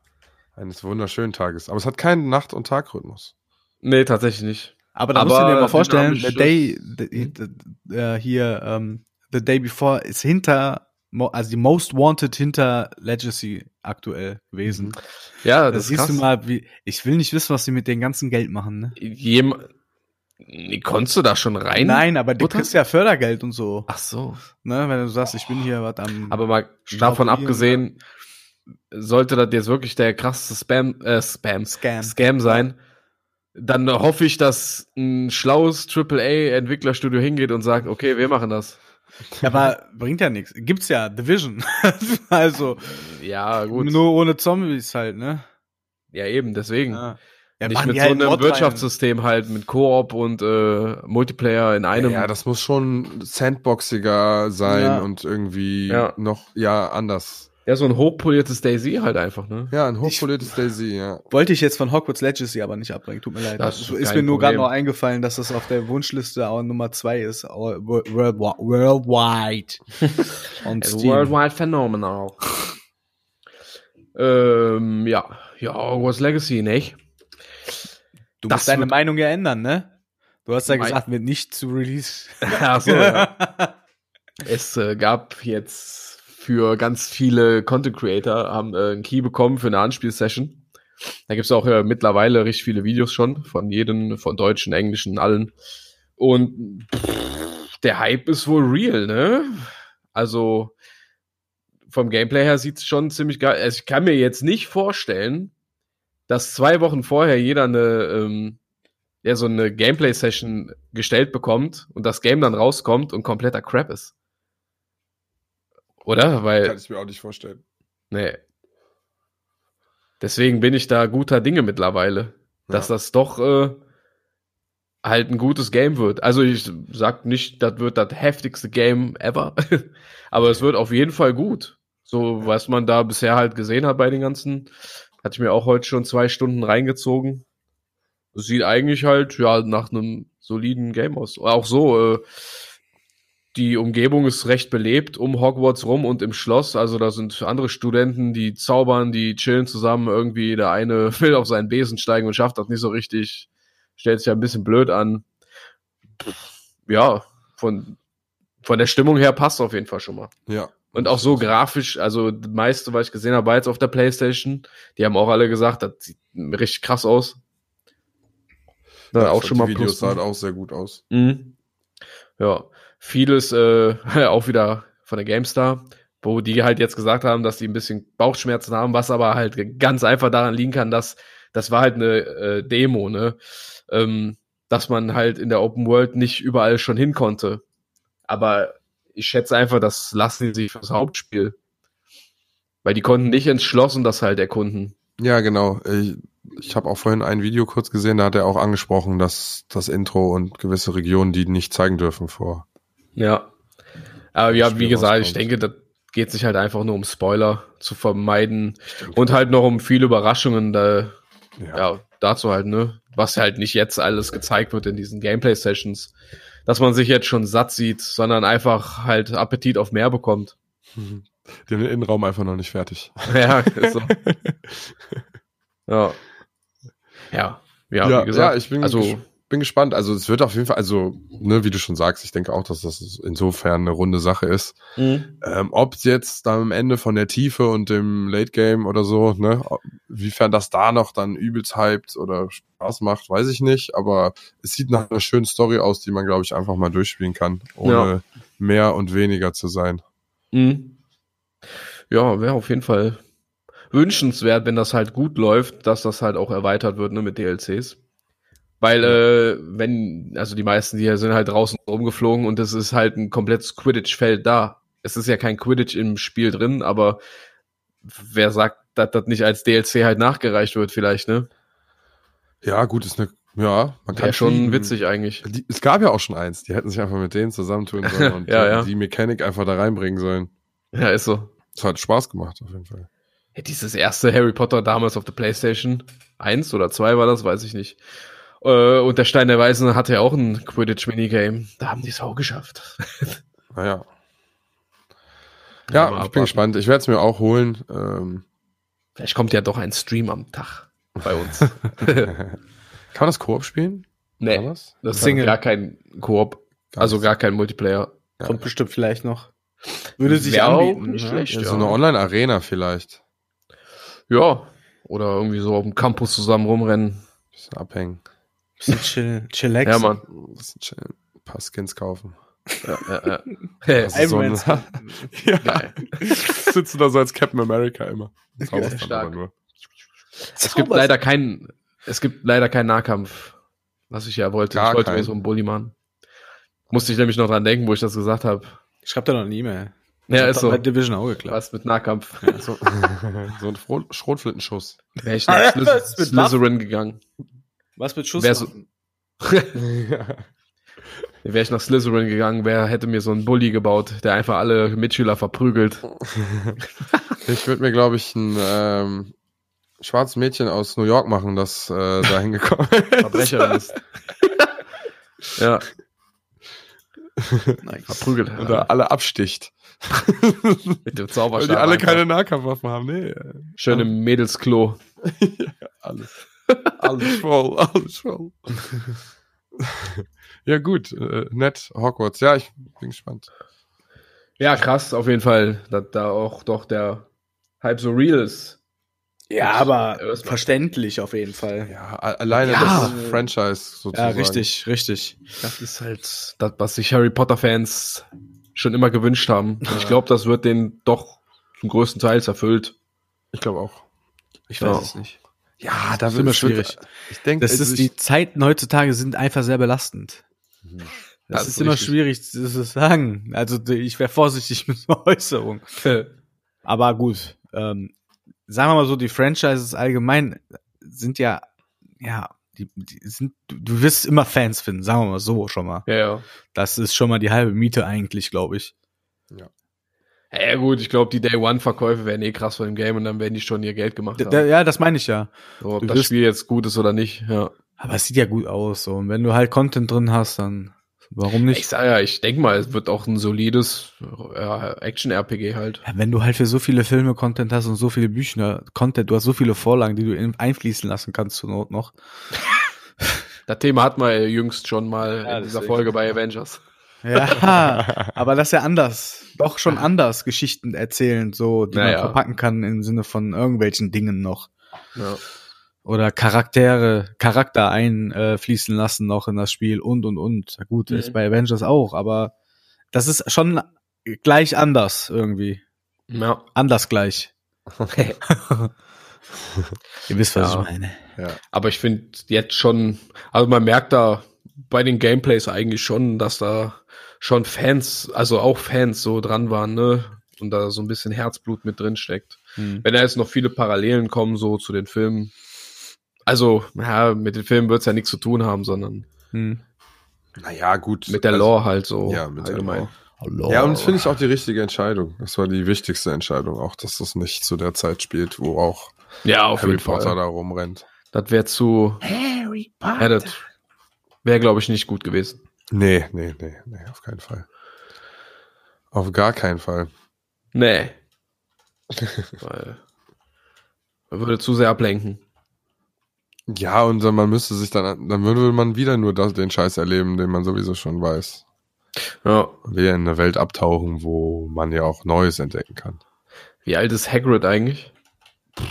eines wunderschönen Tages. Aber es hat keinen Nacht- und Tagrhythmus.
Nee, tatsächlich nicht.
Aber da
Aber
musst du dir mal vorstellen, the day, the, the, äh, hier, ähm, the day before ist hinter, also die most wanted hinter Legacy aktuell gewesen.
Ja,
Da
das ist
siehst
krass.
du mal, wie, ich will nicht wissen, was sie mit dem ganzen Geld machen, ne?
Jem Nee, konntest du da schon rein?
Nein, aber du kriegst ja Fördergeld und so,
Ach so.
ne? Wenn du sagst, ich bin hier was am,
Aber mal davon abgesehen, sollte das jetzt wirklich der krasseste Spam, äh, Spam,
Scam.
Scam sein, dann hoffe ich, dass ein schlaues AAA-Entwicklerstudio hingeht und sagt, okay, wir machen das.
aber bringt ja nichts. Gibt's ja, Division. also,
Ja, gut.
nur ohne Zombies halt, ne?
Ja, eben, deswegen.
Ja. Ja,
Nicht mit so
halt
einem
Mod rein.
Wirtschaftssystem halt, mit Koop und äh, Multiplayer in einem.
ja, das muss schon sandboxiger sein
Ja.
und irgendwie
Ja.
noch, ja, anders.
Ja, so ein hochpoliertes Daisy halt einfach, ne?
Ja, ein hochpoliertes Daisy, ja.
Wollte ich jetzt von Hogwarts Legacy aber nicht abbringen, tut mir leid.
Das ist
ist, mir nur gerade noch eingefallen, dass das auf der Wunschliste auch Nummer zwei ist, worldwide. Und
Also
Steam.
Worldwide Phenomenal. ähm, ja, ja, Hogwarts Legacy, nicht?
Du
das
musst deine Meinung ja ändern, ne? Du hast ja
Mein-
gesagt, wird nicht zu Release.
Ach so, ja. Es äh, gab jetzt für ganz viele Content Creator haben äh, einen Key bekommen für eine Anspielsession. Da gibt's auch äh, mittlerweile richtig viele Videos schon von jedem, von deutschen, englischen, allen. Und pff, der Hype ist wohl real, ne? Also vom Gameplay her sieht's schon ziemlich geil. Also ich kann mir jetzt nicht vorstellen, dass zwei Wochen vorher jeder eine ähm, ja, so eine Gameplay-Session gestellt bekommt und das Game dann rauskommt und kompletter Crap ist. Oder? Weil,
ich mir auch nicht vorstellen.
nee. Deswegen bin ich da guter Dinge mittlerweile, dass
Ja.
das doch äh, halt ein gutes Game wird. Also ich sag nicht, das wird das heftigste Game ever, aber es wird auf jeden Fall gut. So, was man da bisher halt gesehen hat bei den ganzen, hatte ich mir auch heute schon zwei Stunden reingezogen. Das sieht eigentlich halt ja nach einem soliden Game aus. Auch so, äh, die Umgebung ist recht belebt um Hogwarts rum und im Schloss. Also da sind andere Studenten, die zaubern, die chillen zusammen. Irgendwie der eine will auf seinen Besen steigen und schafft das nicht so richtig. Stellt sich ja ein bisschen blöd an. Ja, von, von der Stimmung her passt auf jeden Fall schon mal.
Ja.
Und auch so grafisch, also das meiste, was ich gesehen habe, war jetzt auf der Playstation. Die haben auch alle gesagt, das sieht richtig krass aus. Da
Ja,
auch schon mal
Die Videos
plus.
sahen auch sehr gut aus.
Mhm. Ja, vieles äh, auch wieder von der GameStar, wo die halt jetzt gesagt haben, dass die ein bisschen Bauchschmerzen haben, was aber halt ganz einfach daran liegen kann, dass das war halt eine äh, Demo, ne? Ähm, dass man halt in der Open World nicht überall schon hin konnte. Aber ich schätze einfach, das lassen sie sich fürs Hauptspiel. Weil die konnten nicht entschlossen das halt erkunden.
Ja, genau. Ich, ich habe auch vorhin ein Video kurz gesehen, da hat er auch angesprochen, dass das Intro und gewisse Regionen die nicht zeigen dürfen vor.
Ja. Aber ja, wie gesagt, ich
rauskommt.
denke, das geht sich halt einfach nur um Spoiler zu vermeiden und halt noch um viele Überraschungen da, ja. dazu halt, ne? Was halt nicht jetzt alles gezeigt wird in diesen Gameplay-Sessions. Dass man sich jetzt schon satt sieht, sondern einfach halt Appetit auf mehr bekommt.
Mhm. Die haben den Innenraum einfach noch nicht fertig.
ja, so. ja. Ja. Ja,
ja,
wie gesagt.
ja, ich bin,
also,
bin gespannt. Also es wird auf jeden Fall, also, ne, wie du schon sagst, ich denke auch, dass das insofern eine runde Sache ist.
Mhm.
Ähm, ob jetzt dann am Ende von der Tiefe und dem Late Game oder so, ne, wiefern das da noch dann übelst hyped oder Spaß macht, weiß ich nicht. Aber es sieht nach einer schönen Story aus, die man, glaube ich, einfach mal durchspielen kann, ohne
Ja.
mehr und weniger zu sein.
Mhm. Ja, wäre auf jeden Fall wünschenswert, wenn das halt gut läuft, dass das halt auch erweitert wird ne, mit DLCs. Weil, äh, wenn, also die meisten, die hier sind halt draußen rumgeflogen und es ist halt ein komplettes Quidditch-Feld da. Es ist ja kein Quidditch im Spiel drin, aber wer sagt, dass das nicht als DLC halt nachgereicht wird, vielleicht, ne?
Ja, gut, ist eine, ja, man kann
Wäre schon
fliegen.
witzig eigentlich.
Die, es gab ja auch schon eins, die hätten sich einfach mit denen zusammentun sollen und
Ja, ja.
die Mechanik einfach da reinbringen sollen.
Ja, ist so.
Das hat Spaß gemacht, auf jeden Fall.
Ja, dieses erste Harry Potter damals auf der Playstation 1 oder 2 war das, weiß ich nicht. Äh, und der Stein der Weisen hatte ja auch ein Quidditch-Minigame. Da haben die es auch geschafft.
Naja.
Ja,
Ja, ich bin gespannt. Ich werde es mir auch holen. Ähm,
Vielleicht kommt ja doch ein Stream am Tag bei uns.
kann man das Koop spielen?
Nee,
das?
das
Single.
ist gar kein Koop, also
nicht.
gar kein Multiplayer.
Kommt bestimmt vielleicht noch. Würde sich
Wär auch
anbieten.
nicht
ne?
schlecht.
Ja,
ja.
so eine Online-Arena vielleicht.
Ja, oder irgendwie so auf dem Campus zusammen rumrennen.
Bisschen abhängen.
Bisschen chill, chillax.
Ja, Mann.
Bisschen chillen. Ein paar Skins kaufen.
Ja, ja, ja. Hey,
ist so
Iron
ein,
Man.
ja,
geil.
sitzt du da so als Captain America immer. Haus dann
Stark.
nur.
Es gibt leider keinen, es gibt leider keinen Nahkampf, was ich ja wollte.
Gar
ich wollte mir
keinen.
so einen Bulli machen. Musste ich nämlich noch dran denken, wo ich das gesagt habe.
Schreibt da noch eine E-Mail.
Ja, ist so.
Bei Division auch geklappt.
Was mit Nahkampf.
So, so ein Schrotflintenschuss.
Wäre ich nach Slytherin gegangen.
Was mit Schuss?
Wer so-? Wäre ich nach Slytherin gegangen, wer hätte mir so einen Bulli gebaut, der einfach alle Mitschüler verprügelt.
Ich würde mir, glaube ich, ein ähm, schwarzes Mädchen aus New York machen, das äh, da hingekommen ist.
Verbrecherin ist. ja,
Nice.
verprügelt.
Und da alle absticht.
mit dem
Weil
Zauberstab.
die alle
einfach.
keine Nahkampfwaffen haben. Nee,
Schön im Mädelsklo.
alles. Alles voll, alles voll. ja, gut, äh, nett, Hogwarts. Ja, ich bin gespannt.
Ja, krass, auf jeden Fall, dass da auch doch der Hype so real ist.
Ja, aber verständlich auf jeden Fall.
Ja, alleine
Ja.
das Franchise
Ja,
sozusagen.
richtig, richtig.
Das ist halt das, was sich Harry Potter-Fans schon immer gewünscht haben. Und Ich glaube, das wird denen doch zum größten Teil erfüllt.
Ich glaube auch.
Ich
weiß es
nicht.
Ja,
Das ist immer schwierig.
Ich denke,
Das ist die Zeiten heutzutage sind einfach sehr belastend. Das,
Das
ist,
ist
immer schwierig zu sagen. Also ich wäre vorsichtig mit so Äußerungen. Aber gut, ähm, sagen wir mal so, die Franchises allgemein sind ja, ja, die, die sind, du, du wirst immer Fans finden, sagen wir mal so schon mal.
Ja, ja.
Das ist schon mal die halbe Miete eigentlich, glaube ich.
Ja gut, ich glaube, die Day-One-Verkäufe werden eh krass von dem Game und dann werden die schon ihr Geld gemacht haben.
ja, das meine ich ja.
So, ob
du
das Spiel jetzt gut ist oder nicht, ja.
Aber es sieht ja gut aus. So. Und wenn du halt Content drin hast, dann warum
Ich
nicht?
sag ja, ich denke mal, es wird auch ein solides ja, Action-RPG halt.
Ja, wenn du halt für so viele Filme Content hast und so viele Bücher Content, du hast so viele Vorlagen, die du in, einfließen lassen kannst zur Not noch.
Das Thema hat man ja jüngst schon mal
Ja,
in dieser. Folge bei Avengers.
Ja, aber das ist ja anders. Doch schon anders Geschichten erzählen, so, die
Naja.
man verpacken kann im Sinne von irgendwelchen Dingen noch.
Ja.
Oder Charaktere, Charakter einfließen lassen noch in das Spiel und und und. Gut,
Mhm.
ist bei Avengers auch, aber das ist schon gleich anders irgendwie.
ja.
Anders gleich. Ihr wisst, was
Ja.
ich meine.
Ja.
Aber ich finde jetzt schon, also man merkt da bei den Gameplays eigentlich schon, dass da schon Fans, also auch Fans so dran waren, ne? Und da so ein bisschen Herzblut mit drin steckt.
Hm.
Wenn da jetzt noch viele Parallelen kommen, so zu den Filmen. Also, ja, mit den Filmen wird's ja nichts zu tun haben, sondern
Hm.
Naja, gut.
mit der
also-
Lore halt so
Ja, mit der
allgemein.
Lore.
Hallo.
Ja, und das finde ich auch die richtige Entscheidung. Das war die wichtigste Entscheidung, auch dass das nicht zu der Zeit spielt, wo auch
Ja, auf
Harry
jeden
Potter
Fall.
da rumrennt.
Das wäre zu,
Harry
ja, das wäre, glaube ich, nicht gut gewesen.
Nee, nee, nee, nee, auf keinen Fall. Auf gar keinen Fall.
Nee. Weil man würde zu sehr ablenken.
Ja, und dann, man müsste sich dann, dann würde man wieder nur das, den Scheiß erleben, den man sowieso schon weiß.
Ja.
Wir in eine Welt abtauchen, wo man ja auch Neues entdecken kann.
Wie alt ist Hagrid eigentlich?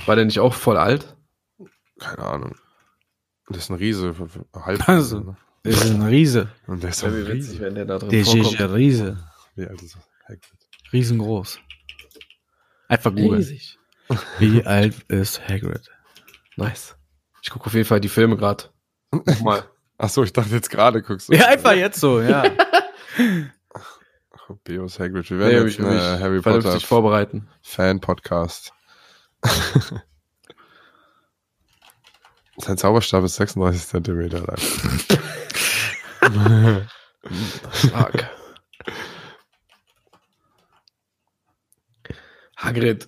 War der nicht auch voll alt?
Keine Ahnung. Das ist ein Riese, halb.
Also.
ne?
Das ist ein Riese.
Und der ist ein
wie witzig,
Riese.
wenn der da drin
Der
vorkommt.
ist ein Riese.
Wie alt ist Hagrid?
Riesengroß. Einfach googeln.
Riesig.
Wie alt ist Hagrid?
Nice. Ich gucke auf jeden Fall die Filme gerade. Mal.
Ach so, ich dachte jetzt gerade guckst du.
Ja, einfach jetzt so, ja.
Beos Hagrid. Wir
Nee,
werden
ich
jetzt
will
eine Harry Potter
vorbereiten.
Fan Podcast. Sein Zauberstab ist 36 Zentimeter lang.
Stark. Hagrid.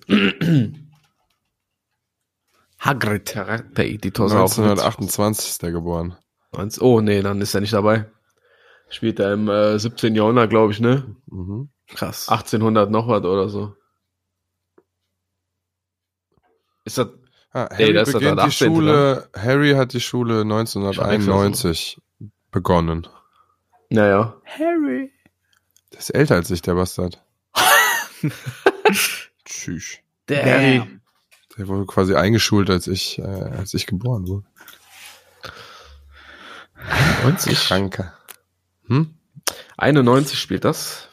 Hagrid.
Charakter-Editor. ist auch mit
1928 ist der geboren.
19 Oh, nee, dann ist er nicht dabei. Spielt er im äh, 17. Jahrhundert, glaube ich, ne?
Mhm.
Krass.
1800 noch was oder so. Ist das,
Ah,
Nee,
Harry
doch
beginnt
der
die
18.,
Schule, Harry hat die Schule 1991 begonnen.
naja.
Harry.
Der ist älter als ich, der Bastard. Tschüss.
Damn.
Der wurde quasi eingeschult, als ich, äh, als ich geboren wurde.
90.
Kranke. Hm?
91 spielt das.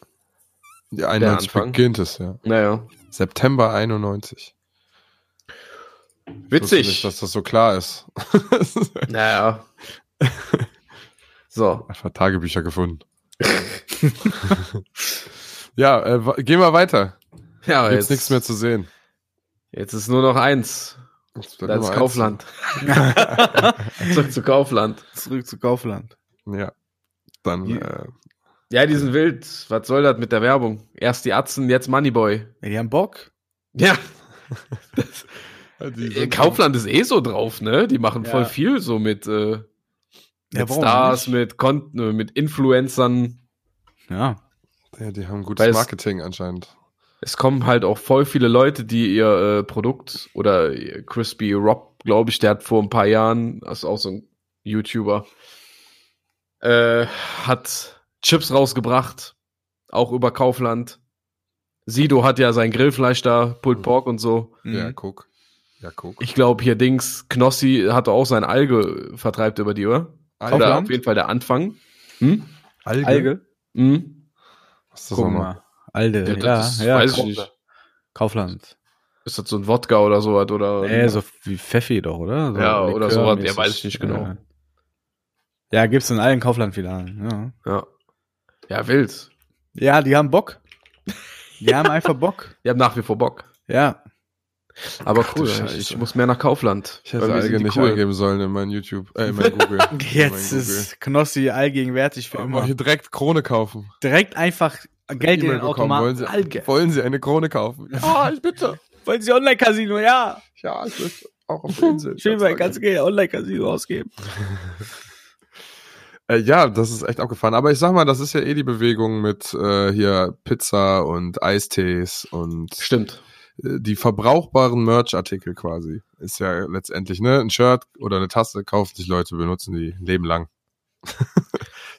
Die 91
Anfang.
beginnt es, ja.
Naja.
September 91.
Witzig.
Nicht, dass das so klar ist.
Naja. So.
Einfach Tagebücher gefunden. ja, äh, gehen wir weiter.
Ja, aber
Gibt's
jetzt,
nichts mehr zu sehen.
jetzt ist nur noch eins. Das ist. Kaufland. Zurück zu Kaufland.
Zurück zu Kaufland.
Ja. Dann,
Die-
äh,
Ja, die sind wild. Was soll das mit der Werbung? Erst die Atzen, jetzt Moneyboy.
Ja, die haben Bock.
Ja,
sind-
Kaufland ist eh so drauf, ne? Die machen
Ja.
voll viel so mit, äh,
Ja,
mit Stars,
nicht?
mit Kon äh, mit Influencern.
Ja.
Ja, die haben gutes
Weil es-
Marketing anscheinend.
Es kommen halt auch voll viele Leute, die ihr äh, Produkt oder Crispy Rob, glaube ich, der hat vor ein paar Jahren, das ist auch so ein YouTuber, äh, hat Chips rausgebracht, auch über Kaufland. Sido hat ja sein Grillfleisch da, Pulled Pork und so.
Ja,
Mhm.
guck. Ja, guck.
Ich glaube hier Dings, Knossi hatte auch sein Alge vertreibt über die, oder? Oder
Kaufland?
auf jeden Fall der Anfang. Hm?
Alge?
Alge.
Hm?
Was ist das
Guck
nochmal?
mal. Alde.
Ja,
Ja,
das
ja,
weiß ich
Kaufland.
nicht.
Kaufland.
Ist das so ein Wodka oder sowas? Oder
Nee, so wie Pfeffi doch, oder? So
Ja, oder sowas. Ja, weiß ich nicht genau.
Ja, ja gibt's in allen Kaufland-Filialen. Ja.
Ja. Ja, wild.
ja, die haben Bock. Die haben einfach Bock.
Die haben nach wie vor Bock.
Ja.
Aber
Ach
cool,
Scheiße.
ich, muss mehr nach Kaufland.
Ich hätte Alge nicht
cool.
eingeben sollen in mein YouTube, äh, in mein Google. In
Jetzt
mein
ist Knossi allgegenwärtig für
Google.
immer.
Mal hier direkt Krone kaufen.
Direkt einfach Geld in den. Automaten.
Wollen Sie,
Alge.
wollen Sie eine Krone kaufen? Ja, ich bitte.
Wollen Sie Online-Casino? Ja.
Ja, ich möchte auch auf der Insel.
Schön, weil
Ganz
ganz Geld Online-Casino ausgeben.
Äh, ja, das ist echt abgefahren. Aber ich sag mal, das ist ja eh die Bewegung mit äh, hier Pizza und Eistees und
Stimmt.
Äh, die verbrauchbaren Merch-Artikel quasi. Ist ja letztendlich, ne? Ein Shirt oder eine Tasse kaufen sich Leute, benutzen die Leben lang.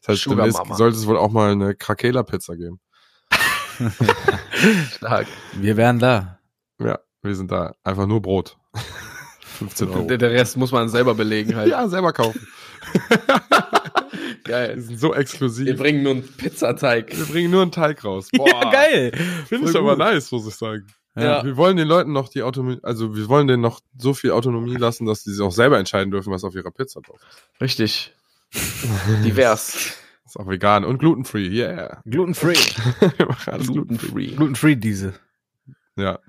das heißt, sollte es wohl auch mal eine Krakela-Pizza geben.
Stark.
Wir wären da.
Ja, wir sind da. Einfach nur Brot. 15 Euro.
Der, der Rest muss man selber belegen halt.
Ja, selber kaufen. Die
Geil.
sind so exklusiv.
Wir bringen nur einen Pizzateig.
Wir bringen nur einen Teig raus. Boah,
Ja, geil.
Finde ich aber nice, muss ich sagen.
Ja.
Wir wollen den Leuten noch die Autonomie, also wir wollen denen noch so viel Autonomie lassen, dass die sich auch selber entscheiden dürfen, was auf ihrer Pizza drauf ist.
Richtig. Divers.
Ist auch vegan und glutenfree, yeah.
Glutenfree.
Wir machen alles glutenfree.
Gluten-free.
Glutenfree diese.
Ja.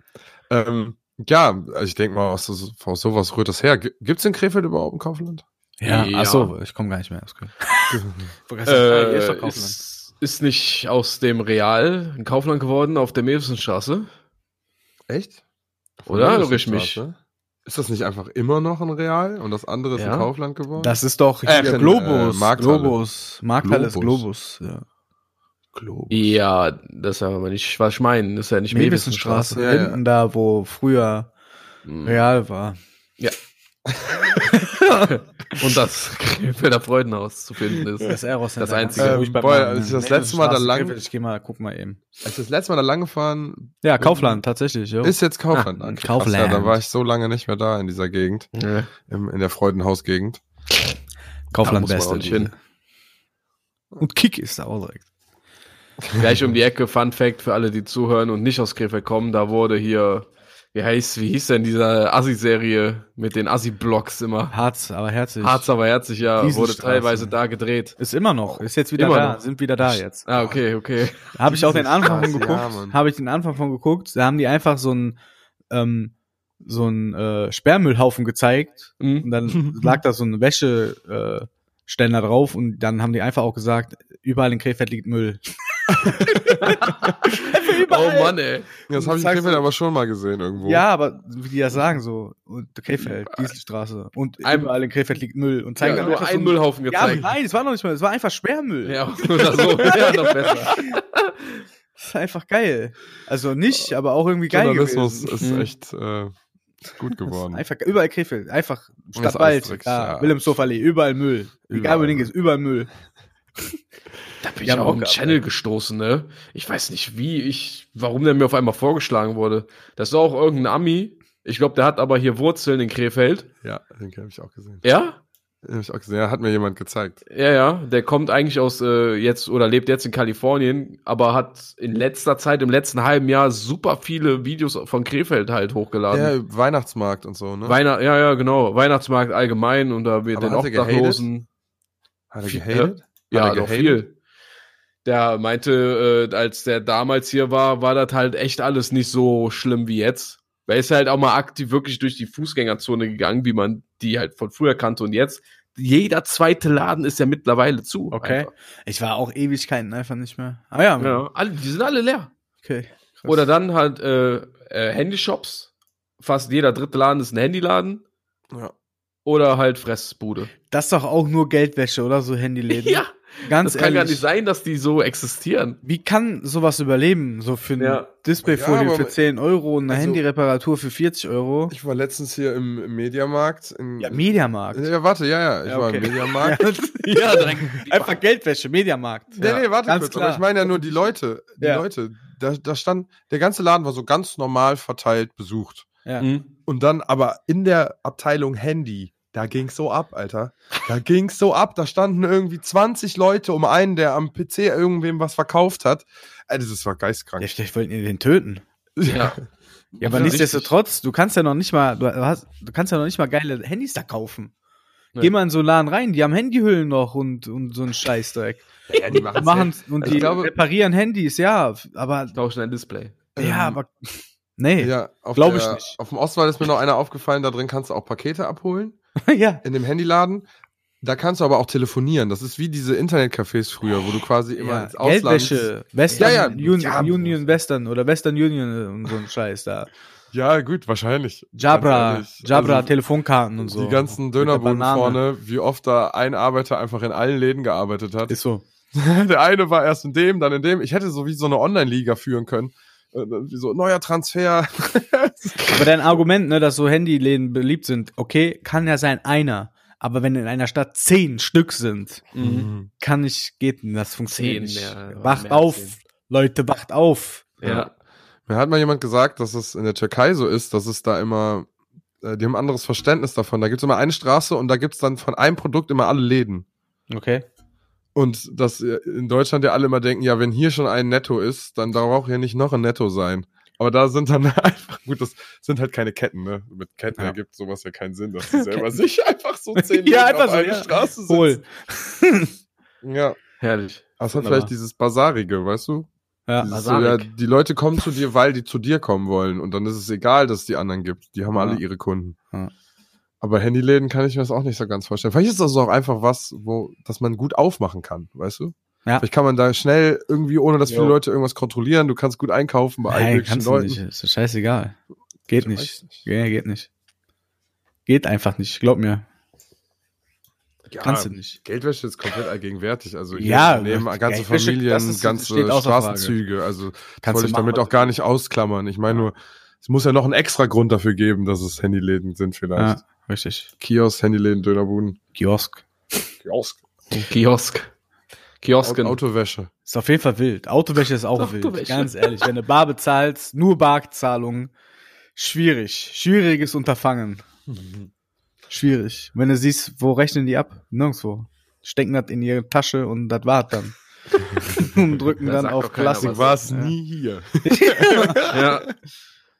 Ähm, ja, also ich denke mal, aus, aus sowas rührt das her. G- Gibt's in Krefeld überhaupt ein Kaufland?
Ja,
Ja.
ach so, ich komme gar nicht mehr. aus Köln.
Äh,
ist,
ist nicht aus dem Real ein Kaufland geworden auf der Mewsenstraße?
Echt?
Oder?
Von
Irre ich mich?
Straße? Ist das nicht einfach immer noch ein Real und das andere ist
Ja.
ein Kaufland geworden?
Das ist doch
Ach,
hier Globus.
äh, Markthalle.
Globus. Markthalle ist
Globus.
Globus. Ja.
Globus.
Ja, das ist ja aber nicht, was ich meine. Das ist ja nicht
Mewessenstraße.
Ja, ja.
Hinten da, wo früher
Hm.
Real war.
Und das Krefelder Freudenhaus zu finden ist.
Das Eros
Das einzige.
Ähm,
beim
boah, als ich das letzte Mal da lang-
Krefeld, Ich geh mal, guck mal eben.
Als ich das letzte Mal da lang gefahren
Ja, Kaufland, tatsächlich. Jo.
ist jetzt Kaufland.
Ah, Kaufland.
Ja, da war ich so lange nicht mehr da in dieser Gegend,
Ja.
im, in der Freudenhaus-Gegend.
Kaufland Beste.
hin.
Und Kick ist da auch direkt.
Gleich um die Ecke, Fun Fact für alle, die zuhören und nicht aus Krefeld kommen, da wurde hier, wie heißt, wie hieß denn diese Assi-Serie mit den Assi-Blocks immer?
Harz, aber herzlich.
Harz aber herzlich, ja, wurde teilweise da gedreht.
Ist immer noch. Ist jetzt wieder
Immer
da.
noch.
Sind wieder da jetzt.
Ah, okay, okay.
Habe ich auch den Anfang von geguckt.
ja.
Habe ich den Anfang von geguckt. Da haben die einfach so ein, ähm, so einen äh, Sperrmüllhaufen gezeigt
Mhm.
und dann lag da so ein Wäscheständer äh, Ständer drauf und dann haben die einfach auch gesagt, überall in Krefeld liegt Müll.
Oh Mann, ey.
Das habe ich in Krefeld
du-
aber schon mal gesehen irgendwo.
Ja, aber wie die das sagen so, und Krefeld, Dieselstraße und
Ein-
überall in Krefeld liegt Müll und zeigen
Ja, nur
einfach
einen
so,
Müllhaufen
Ja,
gezeigt.
nein, es war noch nicht mal, es war einfach Sperrmüll.
Ja, oder so. Ja, noch besser.
Das ist einfach geil. Also nicht, aber auch irgendwie geil
Journalismus
gewesen.
ist
Mhm.
echt äh, gut geworden.
Einfach überall Krefeld, einfach
ist
Stadtwald, da,
ja.
Wilhelmshofer-Allee, überall Müll. Egal wo du hingehst, überall Müll.
Da bin
Ja,
ich auf
auch
einen
gehabt,
Channel
ey.
gestoßen, ne? Ich weiß nicht, wie ich, warum der mir auf einmal vorgeschlagen wurde. Das war auch irgendein Ami. Ich glaube, der hat aber hier Wurzeln in Krefeld.
Ja, den habe ich auch gesehen.
Ja?
Den hab ich auch gesehen. Ja, hat mir jemand gezeigt.
Ja, ja. Der kommt eigentlich aus äh, jetzt oder lebt jetzt in Kalifornien, aber hat in letzter Zeit, im letzten halben Jahr, super viele Videos von Krefeld halt hochgeladen.
Ja, Weihnachtsmarkt und so, ne?
Weihnacht, ja, ja, genau. Weihnachtsmarkt allgemein und da wird den
hat er gehatet?
Obdachlosen.
Hat er
Viel-
gehatet?
Ja,
Hat er
doch viel. Der meinte, äh, als der damals hier war, war das halt echt alles nicht so schlimm wie jetzt. Weil er ist halt auch mal aktiv wirklich durch die Fußgängerzone gegangen, wie man die halt von früher kannte. Und jetzt, jeder zweite Laden ist ja mittlerweile zu.
Okay.
Einfach.
Ich war auch Ewigkeiten einfach nicht mehr. Ah ja,
Ja, alle, die sind alle leer.
okay. krass.
Oder dann halt äh, äh, Handyshops. Fast jeder dritte Laden ist ein Handyladen.
Ja.
Oder halt Fressbude.
das ist doch auch nur Geldwäsche, oder? So Handyläden.
Ja,
ganz
das kann
ehrlich.
gar nicht sein, dass die so existieren.
Wie kann sowas überleben? So für eine
Ja.
Displayfolie
Ja,
für 10 Euro und eine
also-
Handyreparatur für 40 Euro.
Ich war letztens hier im, im Mediamarkt. In,
Ja, Mediamarkt.
Ja, warte, ja, ja. Ich
Ja,
war
okay.
im Mediamarkt.
Ja, direkt.
Einfach Geldwäsche, Mediamarkt.
Nee, nee, warte
ganz
kurz.
klar.
Aber ich meine ja nur die Leute. Die
Ja.
Leute. Da, da stand, der ganze Laden war so ganz normal verteilt besucht.
Ja.
Mhm.
Und dann aber in der Abteilung Handy, da ging's so ab, Alter. Da ging's so ab. Da standen irgendwie 20 Leute um einen, der am PC irgendwem was verkauft hat. Alter, das war geistkrank.
Ja, vielleicht wollten die den töten.
Ja.
Ja, aber
Ja,
nichtsdestotrotz, du kannst ja noch nicht mal, du hast, du kannst ja noch nicht mal geile Handys da kaufen.
Nee.
Geh mal in so einen Laden rein, die haben Handyhüllen noch und, und so einen Scheißdreck.
Ja, die machen's
Machen, und
Also
die
glaube-
reparieren Handys, ja, aber,
Tauschen ein Display.
ja,
Ähm,
aber, nee,
Ja, auf
Glaub
der-
ich nicht.
Auf dem Ostwall ist mir noch einer aufgefallen, da drin kannst du auch Pakete abholen.
ja.
In dem Handyladen. Da kannst du aber auch telefonieren. Das ist wie diese Internetcafés früher, wo du quasi immer
ja.
ins Ausland.
Geldwäsche, Western
Ja, ja,
Union,
ja.
Union Western oder Western Union und so ein Scheiß da.
Ja, gut, wahrscheinlich.
Jabra,
ehrlich.
Jabra,
Also,
Telefonkarten und so.
Die ganzen Dönerbuden vorne, wie oft da ein Arbeiter einfach in allen Läden gearbeitet hat.
Ist so.
Der eine war erst in dem, dann in dem. Ich hätte so wie so eine Online-Liga führen können. Äh, Wie so neuer Transfer.
Aber dein Argument, ne, dass so Handyläden beliebt sind, okay, kann ja sein einer. Aber wenn in einer Stadt zehn Stück sind,
Mhm.
kann ich, geht, das funktioniert
Zehn
nicht.
mehr,
wacht
mehr
auf,
zehn.
Leute, wacht auf.
Ja.
Mir hat mal jemand gesagt, dass es in der Türkei so ist, dass es da immer, äh, die haben ein anderes Verständnis davon. Da gibt's immer eine Straße und da gibt's dann von einem Produkt immer alle Läden.
Okay.
Und dass äh, in Deutschland ja alle immer denken, ja, wenn hier schon ein Netto ist, dann braucht ja nicht noch ein Netto sein. Aber da sind dann einfach, gut, das sind halt keine Ketten, ne? Mit Ketten
Ja.
ergibt sowas ja keinen Sinn, dass die selber sich einfach so zehn
Ja, einfach
auf
so, ja.
Straße setzen.
Hol.
Ja,
Herrlich.
das hat vielleicht dieses Basarige, weißt du?
Ja.
Dieses so, ja, die Leute kommen zu dir, weil die zu dir kommen wollen. Und dann ist es egal, dass es die anderen gibt. Die haben
Ja.
alle ihre Kunden.
Ja.
Aber Handyläden kann ich mir das auch nicht so ganz vorstellen. Vielleicht ist das auch einfach was, wo, dass man gut aufmachen kann, weißt du?
Ja.
Vielleicht kann man da schnell irgendwie, ohne dass viele
Jo.
Leute irgendwas kontrollieren, du kannst gut einkaufen bei allen
Nein,
möglichen
kannst du
Leuten.
nicht. Ist ja scheißegal. Geht
Ich
nicht.
nicht.
Ja, geht nicht. Geht einfach nicht, glaub mir.
Ja,
Kannst du nicht.
Geldwäsche ist komplett allgegenwärtig. Also hier
Ja,
nehmen ganze
Geldwäsche,
Familien,
ist-
ganze
Frage.
Straßenzüge. Also
Kannst
wollte
du
ich damit auch gar nicht ausklammern. Ich meine nur, es muss ja noch einen extra Grund dafür geben, dass es Handyläden sind vielleicht.
Ja, richtig.
Kiosk, Handyläden, Dönerbuden.
Kiosk.
Kiosk.
Kiosk. Kiosken.
Autowäsche.
Ist auf jeden Fall wild. Autowäsche ist auch
Autowäsche.
wild. Ganz ehrlich. Wenn du bar bezahlst, nur Barzahlung, schwierig. Schwieriges Unterfangen. Schwierig. Wenn du siehst, wo rechnen die ab? Nirgendwo. Stecken das in ihre Tasche und das war's dann. und drücken
Da
dann auf Klassik.
was.
warst
Ja.
nie hier.
ja.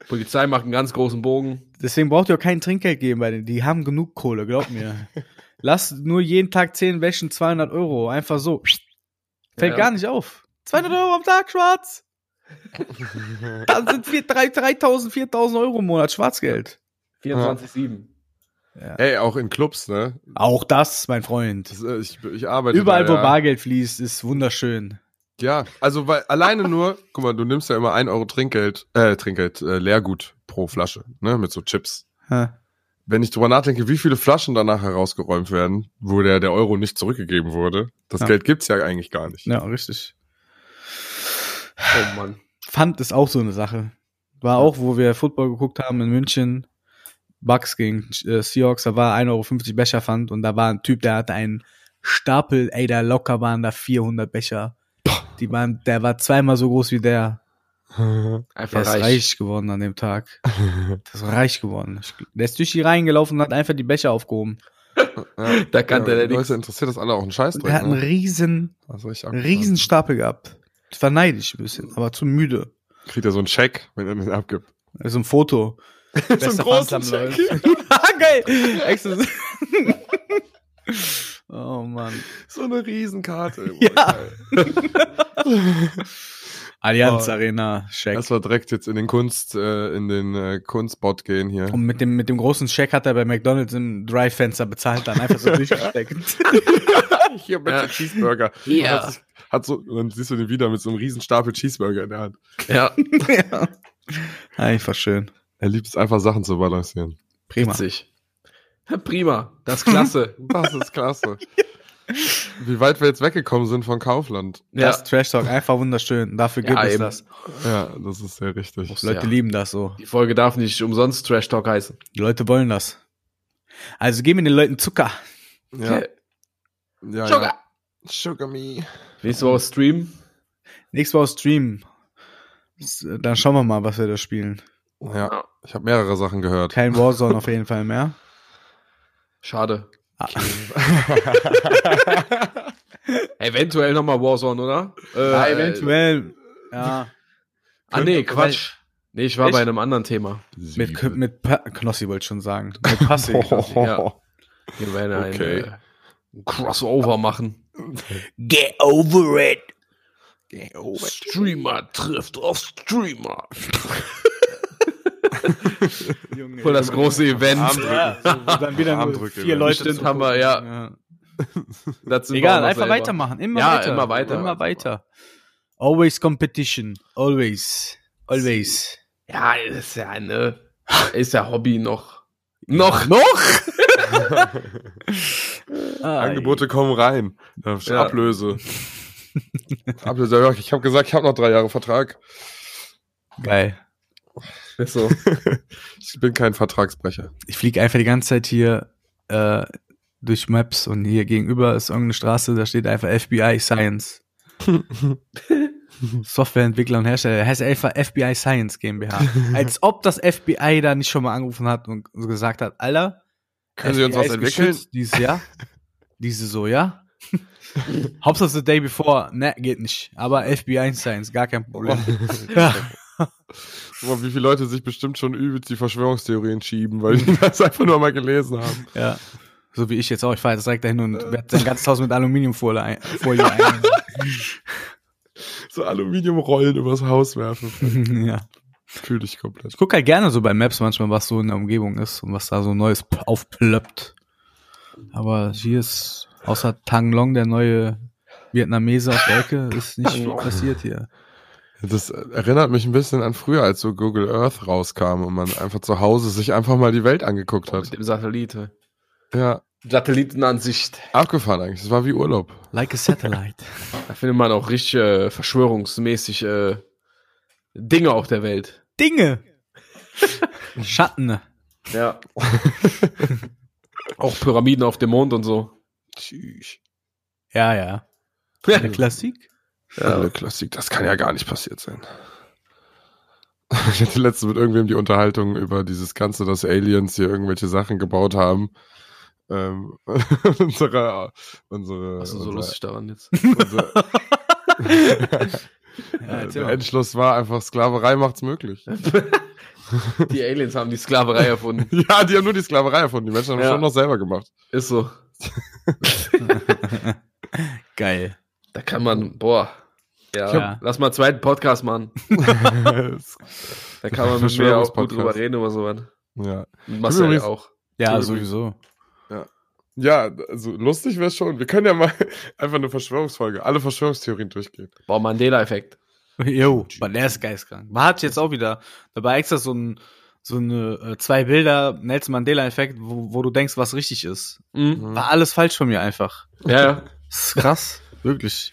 Polizei macht einen ganz großen Bogen.
Deswegen braucht ihr auch kein Trinkgeld geben bei denen. Die haben genug Kohle, glaub mir. Lass nur jeden Tag 10 Wäschen 200 Euro. Einfach so. Fällt
Ja.
gar nicht auf. 200 Euro am Tag, schwarz. Dann sind wir 3, 3000, 4000 Euro im Monat Schwarzgeld.
24-7.
Ja.
Ey, auch in Clubs, ne?
Auch das, mein Freund.
Das, äh, ich, ich arbeite
Überall,
da,
wo. Bargeld fließt, ist wunderschön.
Ja, also weil alleine nur, guck mal, du nimmst ja immer ein Euro Trinkgeld, äh, Trinkgeld, äh, Leergut pro Flasche, ne, mit so Chips.
Ha.
Wenn ich drüber nachdenke, wie viele Flaschen danach herausgeräumt werden, wo der, der Euro nicht zurückgegeben wurde, das
Ja.
Geld gibt's ja eigentlich gar nicht.
Ja, richtig.
Oh Mann.
Pfand ist auch so eine Sache. War auch, wo wir Football geguckt haben in München, Bucks gegen äh, Seahawks, da war 1,50 Euro Becher Pfand und da war ein Typ, der hatte einen Stapel, ey, da locker waren da 400 Becher. Die waren, der war zweimal so groß wie der.
Einfach
Der ist
reich.
reich geworden an dem Tag. Der ist reich geworden. Ich- Der ist durch die Reihen gelaufen und hat einfach die Becher aufgehoben.
Ja.
Da kann der
ja,
nichts.
Leute interessiert das alle auch einen Scheiß
Und er hat einen
ne?
riesen, einen
abgefahren.
riesen Stapel gehabt. Das war neidisch ein bisschen, aber zu müde.
Kriegt er so einen Scheck, wenn er den abgibt.
Also ein Foto.
so
Bester Pfandsammler. Geil. Oh Mann.
So eine Riesenkarte.
Ja. Allianz
Oh.
Arena Scheck.
Lass mal direkt jetzt in den Kunst, äh, in den äh, Kunstbot gehen hier.
Und mit dem, mit dem großen Scheck hat er bei McDonalds im Drive-Fenster bezahlt, dann einfach so durchgesteckt.
Hier mit
Ja.
dem Cheeseburger.
Hier.
Hat, hat so, und dann siehst du den wieder mit so einem riesen Stapel Cheeseburger in der Hand.
Ja,
ja. Einfach schön.
Er liebt es einfach, Sachen zu balancieren.
Prima.
witzig. Prima. Das ist klasse.
Das ist klasse. Wie weit wir jetzt weggekommen sind von Kaufland.
ja.
Das Trash Talk, einfach wunderschön. Dafür gibt
Ja,
es
eben.
das.
Ja, das ist sehr richtig.
Muss-
Leute
Ja.
lieben das so.
Die Folge darf nicht umsonst Trash Talk heißen.
Die Leute wollen das. Also geben wir den Leuten Zucker.
Ja,
Okay.
ja,
Sugar.
ja. Sugar me.
Nächste Woche Stream.
Nächstes Woche Stream. Dann schauen wir mal, was wir da spielen.
Ja, ich habe mehrere Sachen gehört.
Kein Warzone auf jeden Fall mehr.
Schade.
Ah,
Eventuell nochmal Warzone, oder? Äh,
ja, eventuell. Ja.
Ah, nee, Quatsch. Nee, ich war
Echt?
bei einem anderen Thema.
Mit, mit Pa- Knossi wollte ich schon sagen. Mit Passi. Knossi.
Ja. Wir werden ein
Okay.
äh, Crossover machen.
Get over it.
Streamer trifft auf Streamer.
Junge.
Voll das große Event.
Ja, so, dann wieder nur
Armdrücke,
vier. Leute
Bestimmt
zu
haben wir, ja.
ja. Egal, einfach
selber.
weitermachen. Immer
Ja,
weiter.
immer weiter.
Immer weiter. Always competition. Always. Always.
Ja, ist ja eine, ist ja Hobby noch. Noch?
Noch?
Angebote kommen rein. Ja. Ablöse. Ablöse. Ja, Ich habe gesagt, ich habe noch drei Jahre Vertrag.
Geil.
Ist so.
Ich bin kein Vertragsbrecher.
Ich fliege einfach die ganze Zeit hier äh, durch Maps und hier gegenüber ist irgendeine Straße, da steht einfach FBI Science. Softwareentwickler und Hersteller. Heißt einfach FBI Science GmbH. Als ob das FBI da nicht schon mal angerufen hat und so gesagt hat, Alter,
Können Sie uns was entwickeln?
Dieses Jahr. Diese so, ja. Hauptsache the day before. Ne, geht nicht. Aber FBI Science, gar kein Problem. ja.
Mal, wie viele Leute sich bestimmt schon übelst die Verschwörungstheorien schieben, weil die das einfach nur mal gelesen haben.
ja. So wie ich jetzt auch. Ich fahre jetzt direkt dahin und werde sein ganzes Haus mit Aluminiumfolie ein. Folie ein.
So Aluminiumrollen übers Haus werfen.
ja.
Fühl dich komplett.
Ich gucke halt gerne so bei Maps manchmal, was so in der Umgebung ist und was da so Neues aufplöppt. Aber hier ist außer Tang Long, der neue Vietnamese auf der Ecke, ist nicht viel passiert hier.
Das erinnert mich ein bisschen an früher, als so Google Earth rauskam und man einfach zu Hause sich einfach mal die Welt angeguckt hat.
Mit dem Satellite.
Ja,
Satellitenansicht.
abgefahren eigentlich. Das war wie Urlaub.
Like a satellite.
Da findet man auch richtig äh, verschwörungsmäßig äh, Dinge auf der Welt.
Dinge. Schatten.
Ja. auch Pyramiden auf dem Mond und so.
Tschüss.
Ja, ja. Eine Klassik.
Ja. Klassik, das kann ja gar nicht passiert sein. Ich hatte letztens mit irgendwem die Unterhaltung über dieses Ganze, dass Aliens hier irgendwelche Sachen gebaut haben. Ähm, unsere, unsere,
Was ist so
unser,
lustig daran jetzt?
unser
Ja,
der
mal.
Endschluss war einfach, Sklaverei macht's möglich.
Die Aliens haben die Sklaverei erfunden.
ja, die haben nur die Sklaverei erfunden. Die Menschen haben es
Ja.
schon noch selber gemacht.
Ist so.
Geil.
Da kann man, boah. Ja,
Ja.
lass mal einen zweiten Podcast machen. Da kann man mit mir auch gut drüber reden über sowas.
Ja.
Marcel
übrigens-
auch.
Ja,
Entschuldigung.
sowieso.
Ja, also lustig wäre schon. Wir können ja mal einfach eine Verschwörungsfolge, alle Verschwörungstheorien durchgehen.
Boah, Mandela-Effekt.
Jo, aber der ist geistkrank. Man hat jetzt auch wieder, dabei extra so ein, so eine, äh, zwei Bilder, Nelson Mandela-Effekt, wo, wo du denkst, was richtig ist.
Mhm.
War alles falsch von mir einfach.
Ja, ja.
Das ist krass. Wirklich.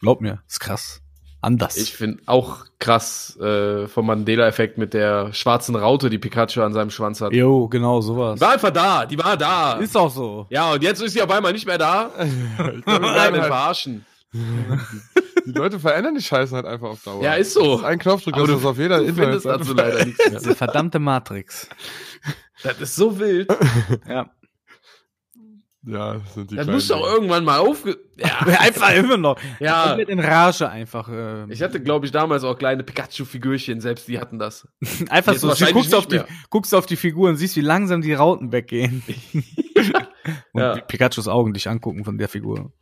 Glaub mir, ist krass. Anders.
Ich finde auch krass äh, vom Mandela-Effekt mit der schwarzen Raute, die Pikachu an seinem Schwanz hat.
Jo, genau, sowas.
Die war einfach da, die war da.
Ist auch so.
ja, und jetzt ist sie auf einmal nicht mehr da.
Ich glaub, wir halt,
verarschen.
die Leute verändern die Scheiße halt einfach auf Dauer.
Ja, ist so.
Ist ein Knopfdruck, das ist auf jeder
Du findest dazu leider nichts mehr.
Diese verdammte Matrix.
Das ist so wild.
Ja.
Ja, das sind die
Das muss doch irgendwann mal aufge... Ja,
Einfach immer noch.
ja.
Komplett in Rage einfach. Äh,
Ich hatte, glaube ich, damals auch kleine Pikachu-Figürchen, selbst die hatten das.
einfach
jetzt
so, du guckst auf, die, guckst auf die Figur und siehst, wie langsam die Rauten weggehen. und
Ja.
Pikachus Augen dich angucken von der Figur.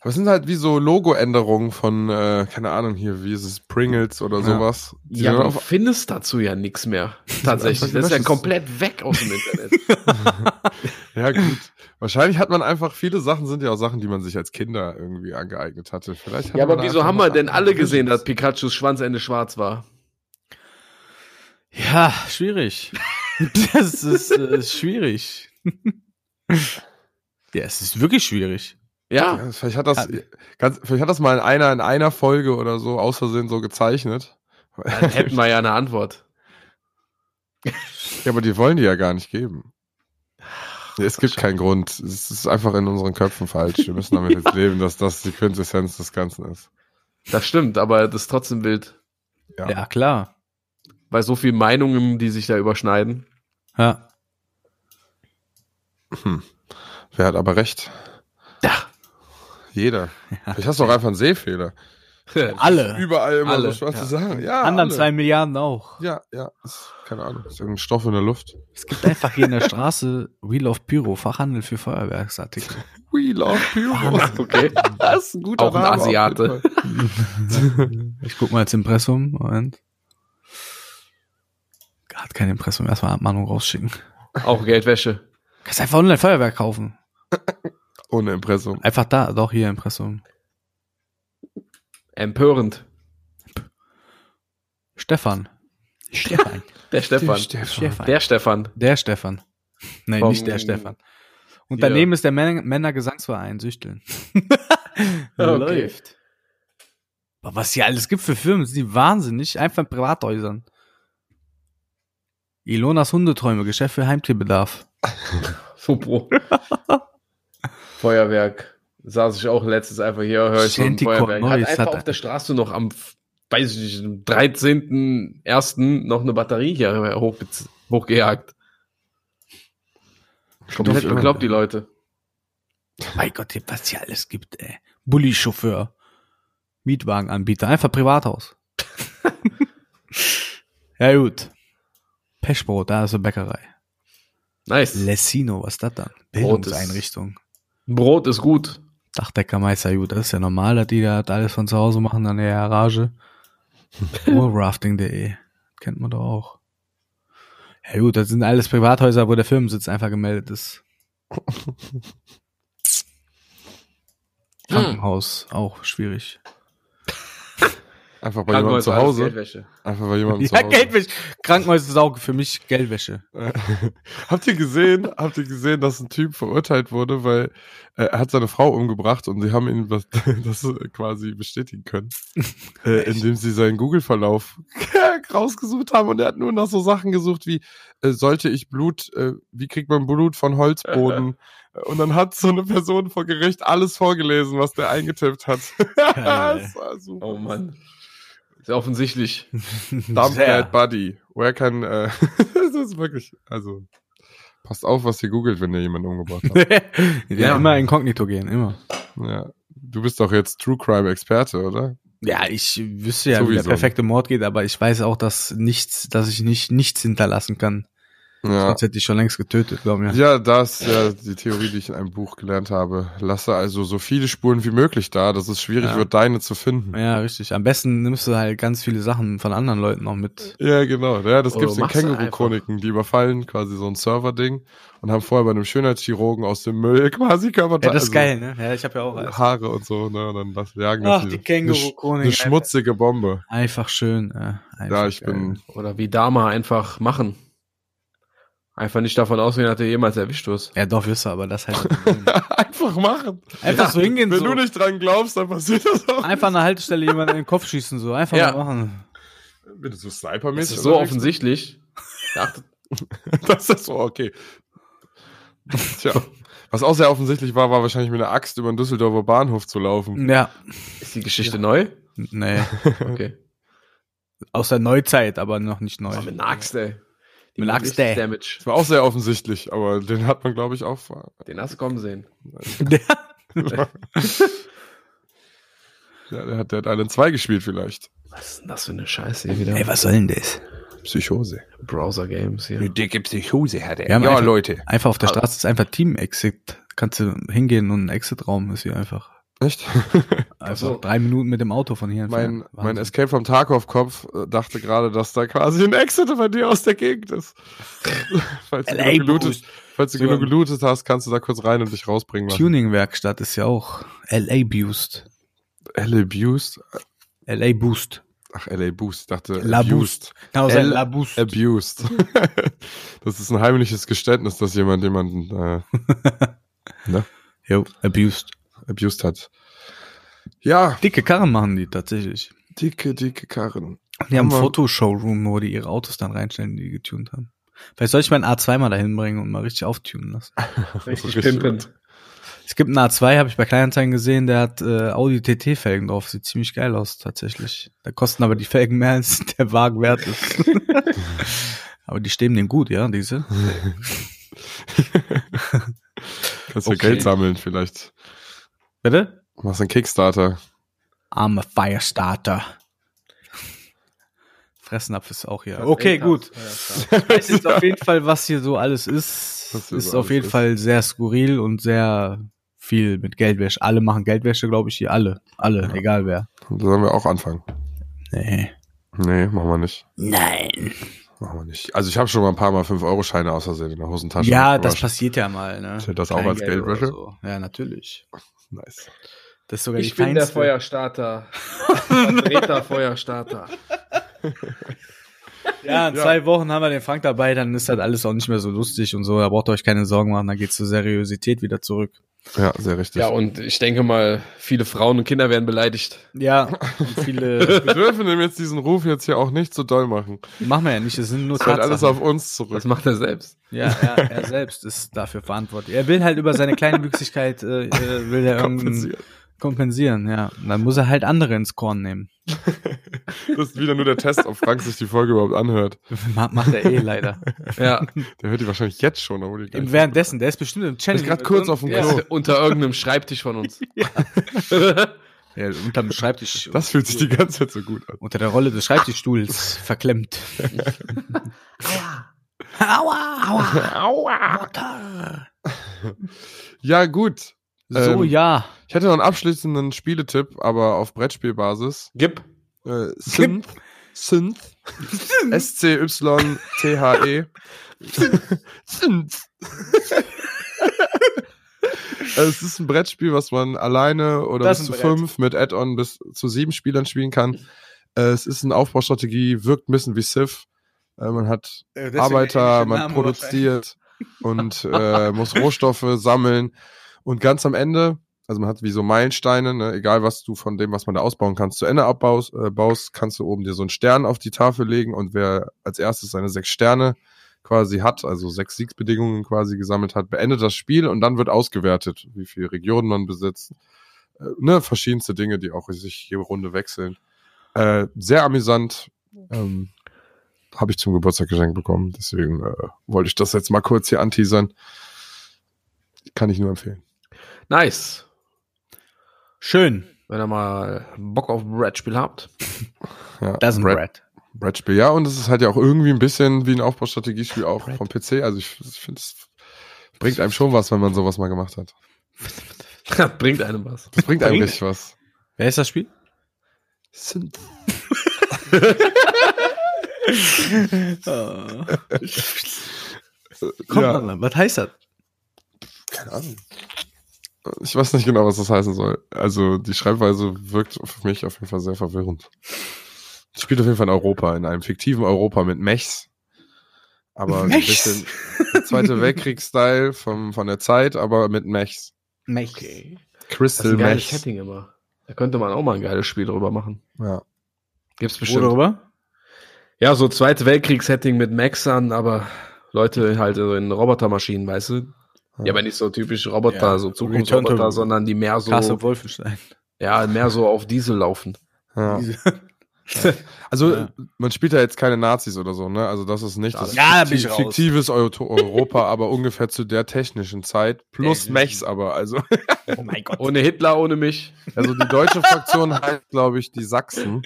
Aber es sind halt wie so Logo-Änderungen von, äh, keine Ahnung hier, wie ist es, Pringles oder
Ja.
sowas. Die
Ja, du
auf-
findest dazu ja nichts mehr. Tatsächlich. Das ist ja komplett weg aus dem Internet.
ja, gut. Wahrscheinlich hat man einfach, viele Sachen sind ja auch Sachen, die man sich als Kinder irgendwie angeeignet hatte. Vielleicht hat
ja, aber wieso haben wir denn alle gesehen, dass. Pikachus Schwanzende schwarz war?
Ja, schwierig. das ist äh, schwierig. ja, es ist wirklich schwierig.
Ja,
Ja, vielleicht hat das,
Hat-
ganz, vielleicht hat das mal einer in einer Folge oder so aus Versehen so gezeichnet.
dann hätten wir ja eine Antwort.
Ja, aber die wollen die ja gar nicht geben. Ja, es gibt keinen Grund. Es ist einfach in unseren Köpfen falsch. Wir müssen damit jetzt leben, dass das die Quintessenz des Ganzen ist.
Das stimmt, aber das ist trotzdem wild.
Ja.
Ja, klar.
Bei so vielen Meinungen, die sich da überschneiden.
Ja.
Wer hat aber recht?
Ja.
Jeder. Ich hast doch einfach einen Sehfehler.
Alle.
Überall immer
Alle,
so schwarze
ja.
Sachen. Ja,
Anderen
alle.
zwei Milliarden auch.
Ja, ja. Keine Ahnung. Ist irgendein Stoff in der Luft.
Es gibt einfach hier in der Straße Wheel of Pyro, Fachhandel für Feuerwerksartikel.
We love Pyro.
Okay.
Das ist ein guter
Auch ein
Name
Asiate.
Ich guck mal ins Impressum. Moment. Hat kein Impressum. Erstmal Abmahnung rausschicken.
Auch Geldwäsche.
Kannst einfach online Feuerwerk kaufen.
Ohne Impressum.
Einfach da, doch hier Impressum.
Empörend.
Stefan. Stefan.
Der Stefan.
Stefan.
Der Stefan.
Der Stefan. Nein,
Vom-
nicht der Stefan. Und daneben ist der Män Männergesangsverein, Süchteln.
Okay.
Läuft. Aber was hier alles gibt für Firmen, sind die wahnsinnig. Einfach in Privathäusern. Ilonas Hundeträume, Geschäft für Heimtierbedarf.
Super. Feuerwerk. Saß ich auch letztens einfach hier, höre ich so ein Feuerwerk. Hat einfach
hat-
auf der Straße noch am, weiß ich nicht, am 13.01. noch eine Batterie hier hochge hochgejagt. Komplett bekloppt die Leute.
Mein Gott, was hier alles gibt, ey. Bulli-Chauffeur. Mietwagenanbieter. Einfach Privathaus. ja, gut. Pechbrot, da ist eine Bäckerei.
Nice.
Lessino, was ist das dann?
Brot ist-
Bildungseinrichtung.
Brot ist gut.
Dachdeckermeister, gut, das ist ja normal, dass die da alles von zu Hause machen an der Garage. Urrafting.de. Kennt man doch auch. Ja gut, das sind alles Privathäuser, wo der Firmensitz einfach gemeldet ist. Krankenhaus, auch schwierig.
Einfach bei jemandem zu Hause.
Geldwäsche.
Einfach bei jemandem zu
Ja,
Hause.
Geldwäsche. Krankenhaus ist für mich Geldwäsche.
habt ihr gesehen, habt ihr gesehen, dass ein Typ verurteilt wurde, weil äh, er hat seine Frau umgebracht und sie haben ihn das, das quasi bestätigen können, äh, indem sie seinen Google-Verlauf rausgesucht haben und er hat nur nach so Sachen gesucht wie äh, sollte ich Blut, äh, wie kriegt man Blut von Holzboden? und dann hat so eine Person vor Gericht alles vorgelesen, was der eingetippt hat. Das war super.
Oh Mann. Sehr offensichtlich.
Sehr.
that body. Where can, äh, das ist wirklich, also, passt auf, was ihr googelt, wenn ihr jemanden umgebracht habt.
ja, immer inkognito gehen, immer.
ja. Du bist doch jetzt True Crime Experte, oder?
Ja, ich wüsste ja, wie der
Sowieso.
perfekte Mord geht, aber ich weiß auch, dass nichts, dass ich nicht nichts hinterlassen kann.
Ja.
Sonst hätte ich schon längst getötet, glaub mir.
Ja, das ist ja die Theorie, die ich in einem Buch gelernt habe. Lasse also so viele Spuren wie möglich da, dass es schwierig
Ja.
wird, deine zu finden.
Ja, richtig. Am besten nimmst du halt ganz viele Sachen von anderen Leuten noch mit.
Ja, genau. Ja, das
Oder
gibt's in Känguru-Chroniken. Die überfallen quasi so ein Server-Ding und haben vorher bei einem Schönheitschirurgen aus dem Müll quasi Körperteile.
Ja, das ist
also
geil, ne? Ja, ich habe ja auch alles.
Haare und so, ne? Und dann das jagen
Ach,
das
die Känguru-Chronik.
eine schmutzige Bombe.
Einfach schön. Äh, einfach
Ja, ich
geil.
bin.
Oder wie Dama einfach machen. Einfach nicht davon ausgehen, dass du jemals erwischt wirst.
Ja, doch, wirst du, aber das halt.
Einfach machen.
Einfach so hingehen,
Wenn
so.
du nicht dran glaubst, dann passiert das auch.
Einfach an der Haltestelle jemanden in den Kopf schießen, so. Einfach
Ja.
mal machen.
Wenn du so
Das
snipermäßig
ist so offensichtlich. Ja,
Das ist so, okay. Tja. Was auch sehr offensichtlich war, war wahrscheinlich mit einer Axt über den Düsseldorfer Bahnhof zu laufen.
Ja.
ist die Geschichte neu?
Nee.
Okay.
Aus der Neuzeit, aber noch nicht neu.
Aber mit einer Axt, ey.
Mit ey.
Damage.
Das war auch sehr offensichtlich, aber den hat man, glaube ich, auch.
Den hast du kommen sehen.
Ja, der hat, der hat einen 2 gespielt vielleicht.
Was ist denn das für eine Scheiße hier wieder?
Ey, was soll denn das?
Psychose.
Browser-Games hier.
dicke Psychose hat er.
Haben einfach-
Leute.
Einfach auf der Straße ist einfach Team-Exit. Kannst du hingehen und ein Exit-Raum ist hier einfach.
Echt?
Einfach
so.
drei Minuten mit dem Auto von hier
mein,
entfernt.
mein
Wahnsinn.
Escape vom Tarkov-Kopf äh, dachte gerade, dass da quasi ein Exit bei dir aus der Gegend ist. falls du,
LA
genug gelootet,
Boost.
falls du
So
genug gelootet hast, kannst du da kurz rein und dich rausbringen lassen.
Tuning-Werkstatt ist ja auch LA Boost.
LA Boost?
LA Boost.
Ach, LA Boost. Ich dachte,
La
abused.
Genau,
L-
La Boost.
Abused. das ist ein heimliches Geständnis, dass jemand jemanden äh,
Jo, abused.
Abused hat. Ja,
Dicke Karren machen die tatsächlich.
dicke, dicke Karren.
Die haben ein Fotoshowroom, wo die ihre Autos dann reinstellen, die die getunt haben. Vielleicht soll ich meinen A2 mal dahin bringen und mal richtig auftunen lassen.
Richtig pimpend.
Es gibt einen A2, habe ich bei Kleinanzeigen gesehen, der hat äh, Audi TT-Felgen drauf. Sieht ziemlich geil aus, tatsächlich. Da kosten aber die Felgen mehr, als der Wagen wert ist. aber die stehen dem gut, ja, diese.
Kannst ja
Okay.
Geld sammeln vielleicht.
Bitte?
Machst einen Kickstarter.
Arme Firestarter. Fressnapf ist auch hier. Okay, gut.
Ja,
Ich weiß jetzt auf jeden Fall, was hier so alles ist.
Was hier
ist auf jeden
ist.
Fall sehr skurril und sehr viel mit Geldwäsche. Alle machen Geldwäsche, glaube ich, hier. Alle. Alle,
Ja.
egal wer.
Da sollen wir auch anfangen.
Nee.
Nee, machen wir nicht.
Nein.
Machen wir nicht. Also ich habe schon mal ein paar Mal 5-Euro-Scheine aus Versehen in der Hosentasche.
Ja, das passiert ja mal, ne?
Das auch
Kein
als
Geld
Geldwäsche?
So. Ja, natürlich.
Nice.
Das ist sogar
Ich
die
bin der. Feuerstarter. Vertreter Feuerstarter.
Ja, in
Ja.
zwei Wochen haben wir den Frank dabei, dann ist halt alles auch nicht mehr so lustig und so. Da braucht ihr euch keine Sorgen machen, dann geht's zur Seriosität wieder zurück.
Ja, sehr richtig.
Ja, und ich denke mal, viele Frauen und Kinder werden beleidigt.
Ja, und viele
wir dürfen ihm jetzt diesen Ruf jetzt hier auch nicht so doll machen.
machen wir ja nicht, es sind nur
Das fällt alles
Tatsachen.
auf uns zurück.
Das macht er selbst.
Ja, er, er selbst ist dafür verantwortlich. Er will halt über seine kleine Wüchsigkeit äh, äh, will er irgendwie. Kompensieren, ja. Und dann muss er halt andere ins Korn nehmen.
Das ist wieder nur der Test, ob Frank sich die Folge überhaupt anhört.
Ma- Macht er eh leider.
Ja.
Der hört die wahrscheinlich jetzt schon, obwohl die
Im
nicht-
Währenddessen, der ist bestimmt im Channel.
Ist grad kurz auf dem
ja
Klo.
unter irgendeinem Schreibtisch von uns.
Ja, unterm Schreibtisch.
Das fühlt sich die ganze Zeit so gut an.
unter der Rolle des Schreibtischstuhls verklemmt. Aua! Aua! Aua!
Ja, gut.
So,
Ähm,
ja.
Ich hätte noch einen abschließenden Spieletipp, aber auf Brettspielbasis.
Gib.
Äh, Synth. Synth. S-C-Y-T-H-E. Synth. Also es ist ein Brettspiel, was man alleine oder bis zu
Brett.
fünf mit Add-on bis zu sieben Spielern spielen kann. Äh, es ist eine Aufbaustrategie, wirkt ein bisschen wie Civ. Äh, man hat Arbeiter, man produziert und äh, muss Rohstoffe sammeln. Und ganz am Ende, also man hat wie so Meilensteine, ne, egal was du von dem, was man da ausbauen kannst, zu Ende abbaust, äh, baust, kannst du oben dir so einen Stern auf die Tafel legen und wer als erstes seine sechs Sterne quasi hat, also sechs Siegsbedingungen quasi gesammelt hat, beendet das Spiel und dann wird ausgewertet, wie viele Regionen man besitzt. Äh, ne, verschiedenste Dinge, die auch sich jede Runde wechseln. Äh, sehr amüsant. Ähm, habe ich zum Geburtstag geschenkt bekommen. Deswegen äh, wollte ich das jetzt mal kurz hier anteasern. Kann ich nur empfehlen.
Nice.
Schön.
Wenn ihr mal Bock auf ein Brettspiel habt.
Ja,
Das ist ein Brett.
Brettspiel, ja, und es ist halt ja auch irgendwie ein bisschen wie ein Aufbaustrategiespiel auch vom PC. Also ich, ich finde, es bringt einem schon was, wenn man sowas mal gemacht hat.
Bringt einem was.
Das bringt einem
Bringt-
richtig was.
Wer ist das Spiel?
Sind
Komm,
ja,
Mann, was heißt das?
keine Ahnung. Ich weiß nicht genau, was das heißen soll. Also die Schreibweise wirkt für mich auf jeden Fall sehr verwirrend. Es spielt auf jeden Fall in Europa, in einem fiktiven Europa mit Mechs. Aber ein
Mechs?
bisschen Zweite Weltkriegs-Style vom, von der Zeit, aber mit Mechs.
Mech.
Das ist
Crystal
ein geiles
Mechs.
Setting immer. Da könnte man auch mal ein geiles Spiel drüber machen.
Ja.
Gibt's bestimmt.
Worüber?
Ja, so Zweite Weltkriegs-Setting mit Maxern, aber Leute halt so in Robotermaschinen, weißt du? Ja, aber nicht so typisch Roboter,
Ja,
so Zukunftsroboter, sondern die mehr so,
Castle Wolfenstein.
ja, mehr so auf Diesel laufen.
Ja. Also
Ja.
man spielt ja jetzt keine Nazis oder so, ne? Also das ist nicht das
Ja, da bin
fikti-
ich raus.
fiktives Euro- Europa, aber ungefähr zu der technischen Zeit. Plus
Ja,
Mechs aber. Also,
Oh mein Gott.
Ohne Hitler, ohne mich.
also die deutsche Fraktion heißt, glaube ich, die Sachsen.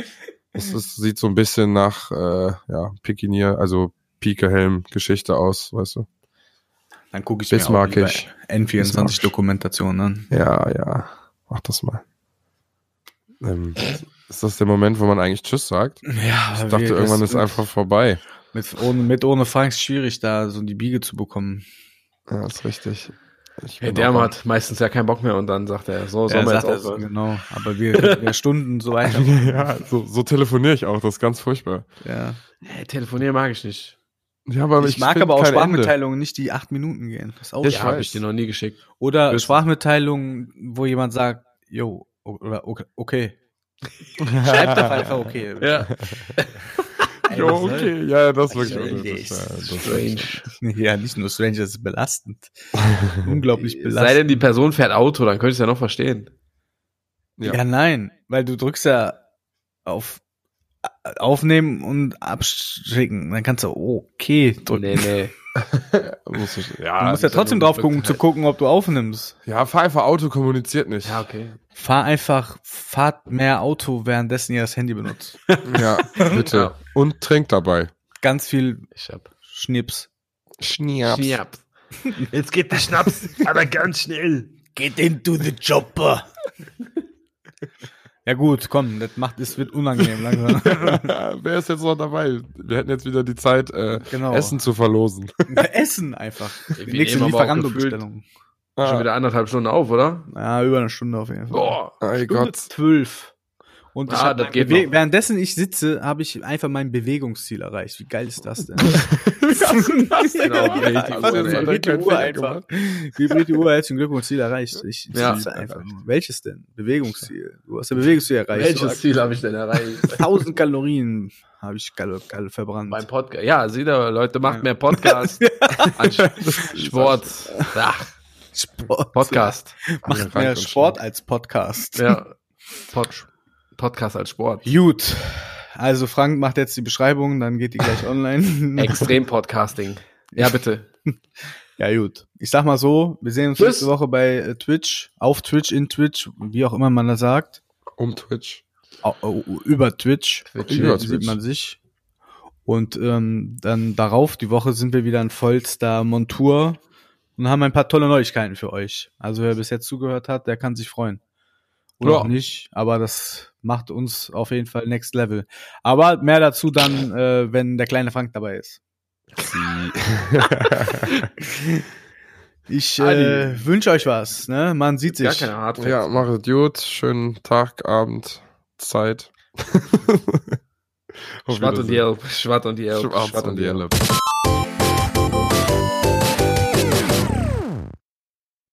Das ist, sieht so ein bisschen nach äh, ja, Pikinier, also Pike-Helm-Geschichte aus, weißt du?
Dann gucke ich mir auch
Bismarckisch. Bismarck.
N24-Dokumentation an.
Ja, ja. Mach das mal. Ähm, ist das der Moment, wo man eigentlich Tschüss sagt?
Ja,
Ich dachte, irgendwann ist einfach vorbei.
Mit ohne, mit ohne Frank ist schwierig, da so die Biege zu bekommen.
Ja, ist richtig. Ich
Hey, der hat meistens ja keinen Bock mehr und dann sagt er, so,
Ja,
sollen wir jetzt aufhören?
genau. Aber wir, wir Stunden so weiter.
ja, so, so telefoniere ich auch, das ist ganz furchtbar.
Ja.
Hey, telefonieren mag ich nicht.
Ja, aber
Ich, mag
find
aber auch
kein Ende.
Sprachmitteilungen nicht, die acht Minuten gehen. Das
Ich
Ja, habe ich dir noch nie geschickt.
Oder
Wissen.
Sprachmitteilungen, wo jemand sagt, yo, oder okay. okay. Schreibt doch einfach okay.
Ja.
Jo, okay, ja, das ist wirklich
Strange.
das ist
Strange.
Ja, nicht nur strange, das ist belastend. Unglaublich
Sei
belastend.
denn, die Person fährt Auto, dann könnte ich es ja noch verstehen.
Ja.
Ja. nein, weil du drückst ja auf äh, aufnehmen und abschicken. Dann kannst du okay drücken.
Nee, nee.
Muss ich,
du
ja,
musst ja trotzdem drauf gucken, um zu gucken, ob du aufnimmst.
ja, fahr einfach Auto, kommuniziert nicht.
Ja, okay.
Fahr einfach, fahrt mehr Auto, währenddessen ihr das Handy benutzt.
Ja, bitte.
Ja.
Und trinkt dabei.
Ganz viel
Ich hab.
Schnips.
Schniaps.
Schnaps. Jetzt geht der Schnaps, aber ganz schnell.
Get into the chopper. Ja gut, komm, das macht, es wird unangenehm langsam.
Wer ist jetzt noch dabei? Wir hätten jetzt wieder die Zeit, äh,
Genau.
Essen zu verlosen.
Essen einfach.
Wir
Die nächste
auch gefühlt
Lieferando-Bestellung.
Schon wieder anderthalb Stunden auf, oder?
Ja, über eine Stunde auf jeden Fall.
Boah.
Stunde
Gott.
zwölf. Und
Ah, das
mein
geht noch.
währenddessen ich sitze, habe ich einfach mein Bewegungsziel erreicht. Wie geil ist das denn? Ja,
ey.
vibriert die Uhr einfach. Vibriert die Uhr, herzlichen Glückwunsch, Ziel erreicht. Ich
Ja.
sitze einfach. Welches denn? Bewegungsziel. Du hast ja Bewegungsziel erreicht.
Welches Ziel habe ich denn erreicht?
1000 Kalorien habe ich geil, geil verbrannt.
Beim Podcast. Ja, seht ihr, Leute, macht mehr Podcast. Sport. Ach,
Sport.
Podcast.
Macht mehr Sport als Podcast.
Ja. Pod Podcast als Sport.
Gut. Also Frank macht jetzt die Beschreibung, dann geht die gleich online.
Extrem Podcasting. Ja, bitte.
Ja, gut. Ich sag mal so, wir sehen uns
Tschüss.
nächste Woche bei äh, Twitch, auf Twitch, in Twitch, wie auch immer man das sagt.
Um Twitch.
Über Twitch.
Twitch.
Über
sieht
Twitch.
man sich. Und ähm, dann darauf, die Woche, sind wir wieder in vollster Montur und haben ein paar tolle Neuigkeiten für euch. Also wer bis jetzt zugehört hat, der kann sich freuen. Oder
Ja.
auch nicht, aber das macht uns auf jeden Fall Next Level. Aber mehr dazu dann, äh, wenn der kleine Frank dabei ist. Ich äh, wünsche euch was, ne? Man sieht sich.
Gar keine Hardfacts.
ja, macht gut. Schönen Tag, Abend, Zeit. Auf
Schwatt und
Wiedersehen.
Jelp. Schwatt und Jelp.
Schwarz
Schwatt
und. Jelp.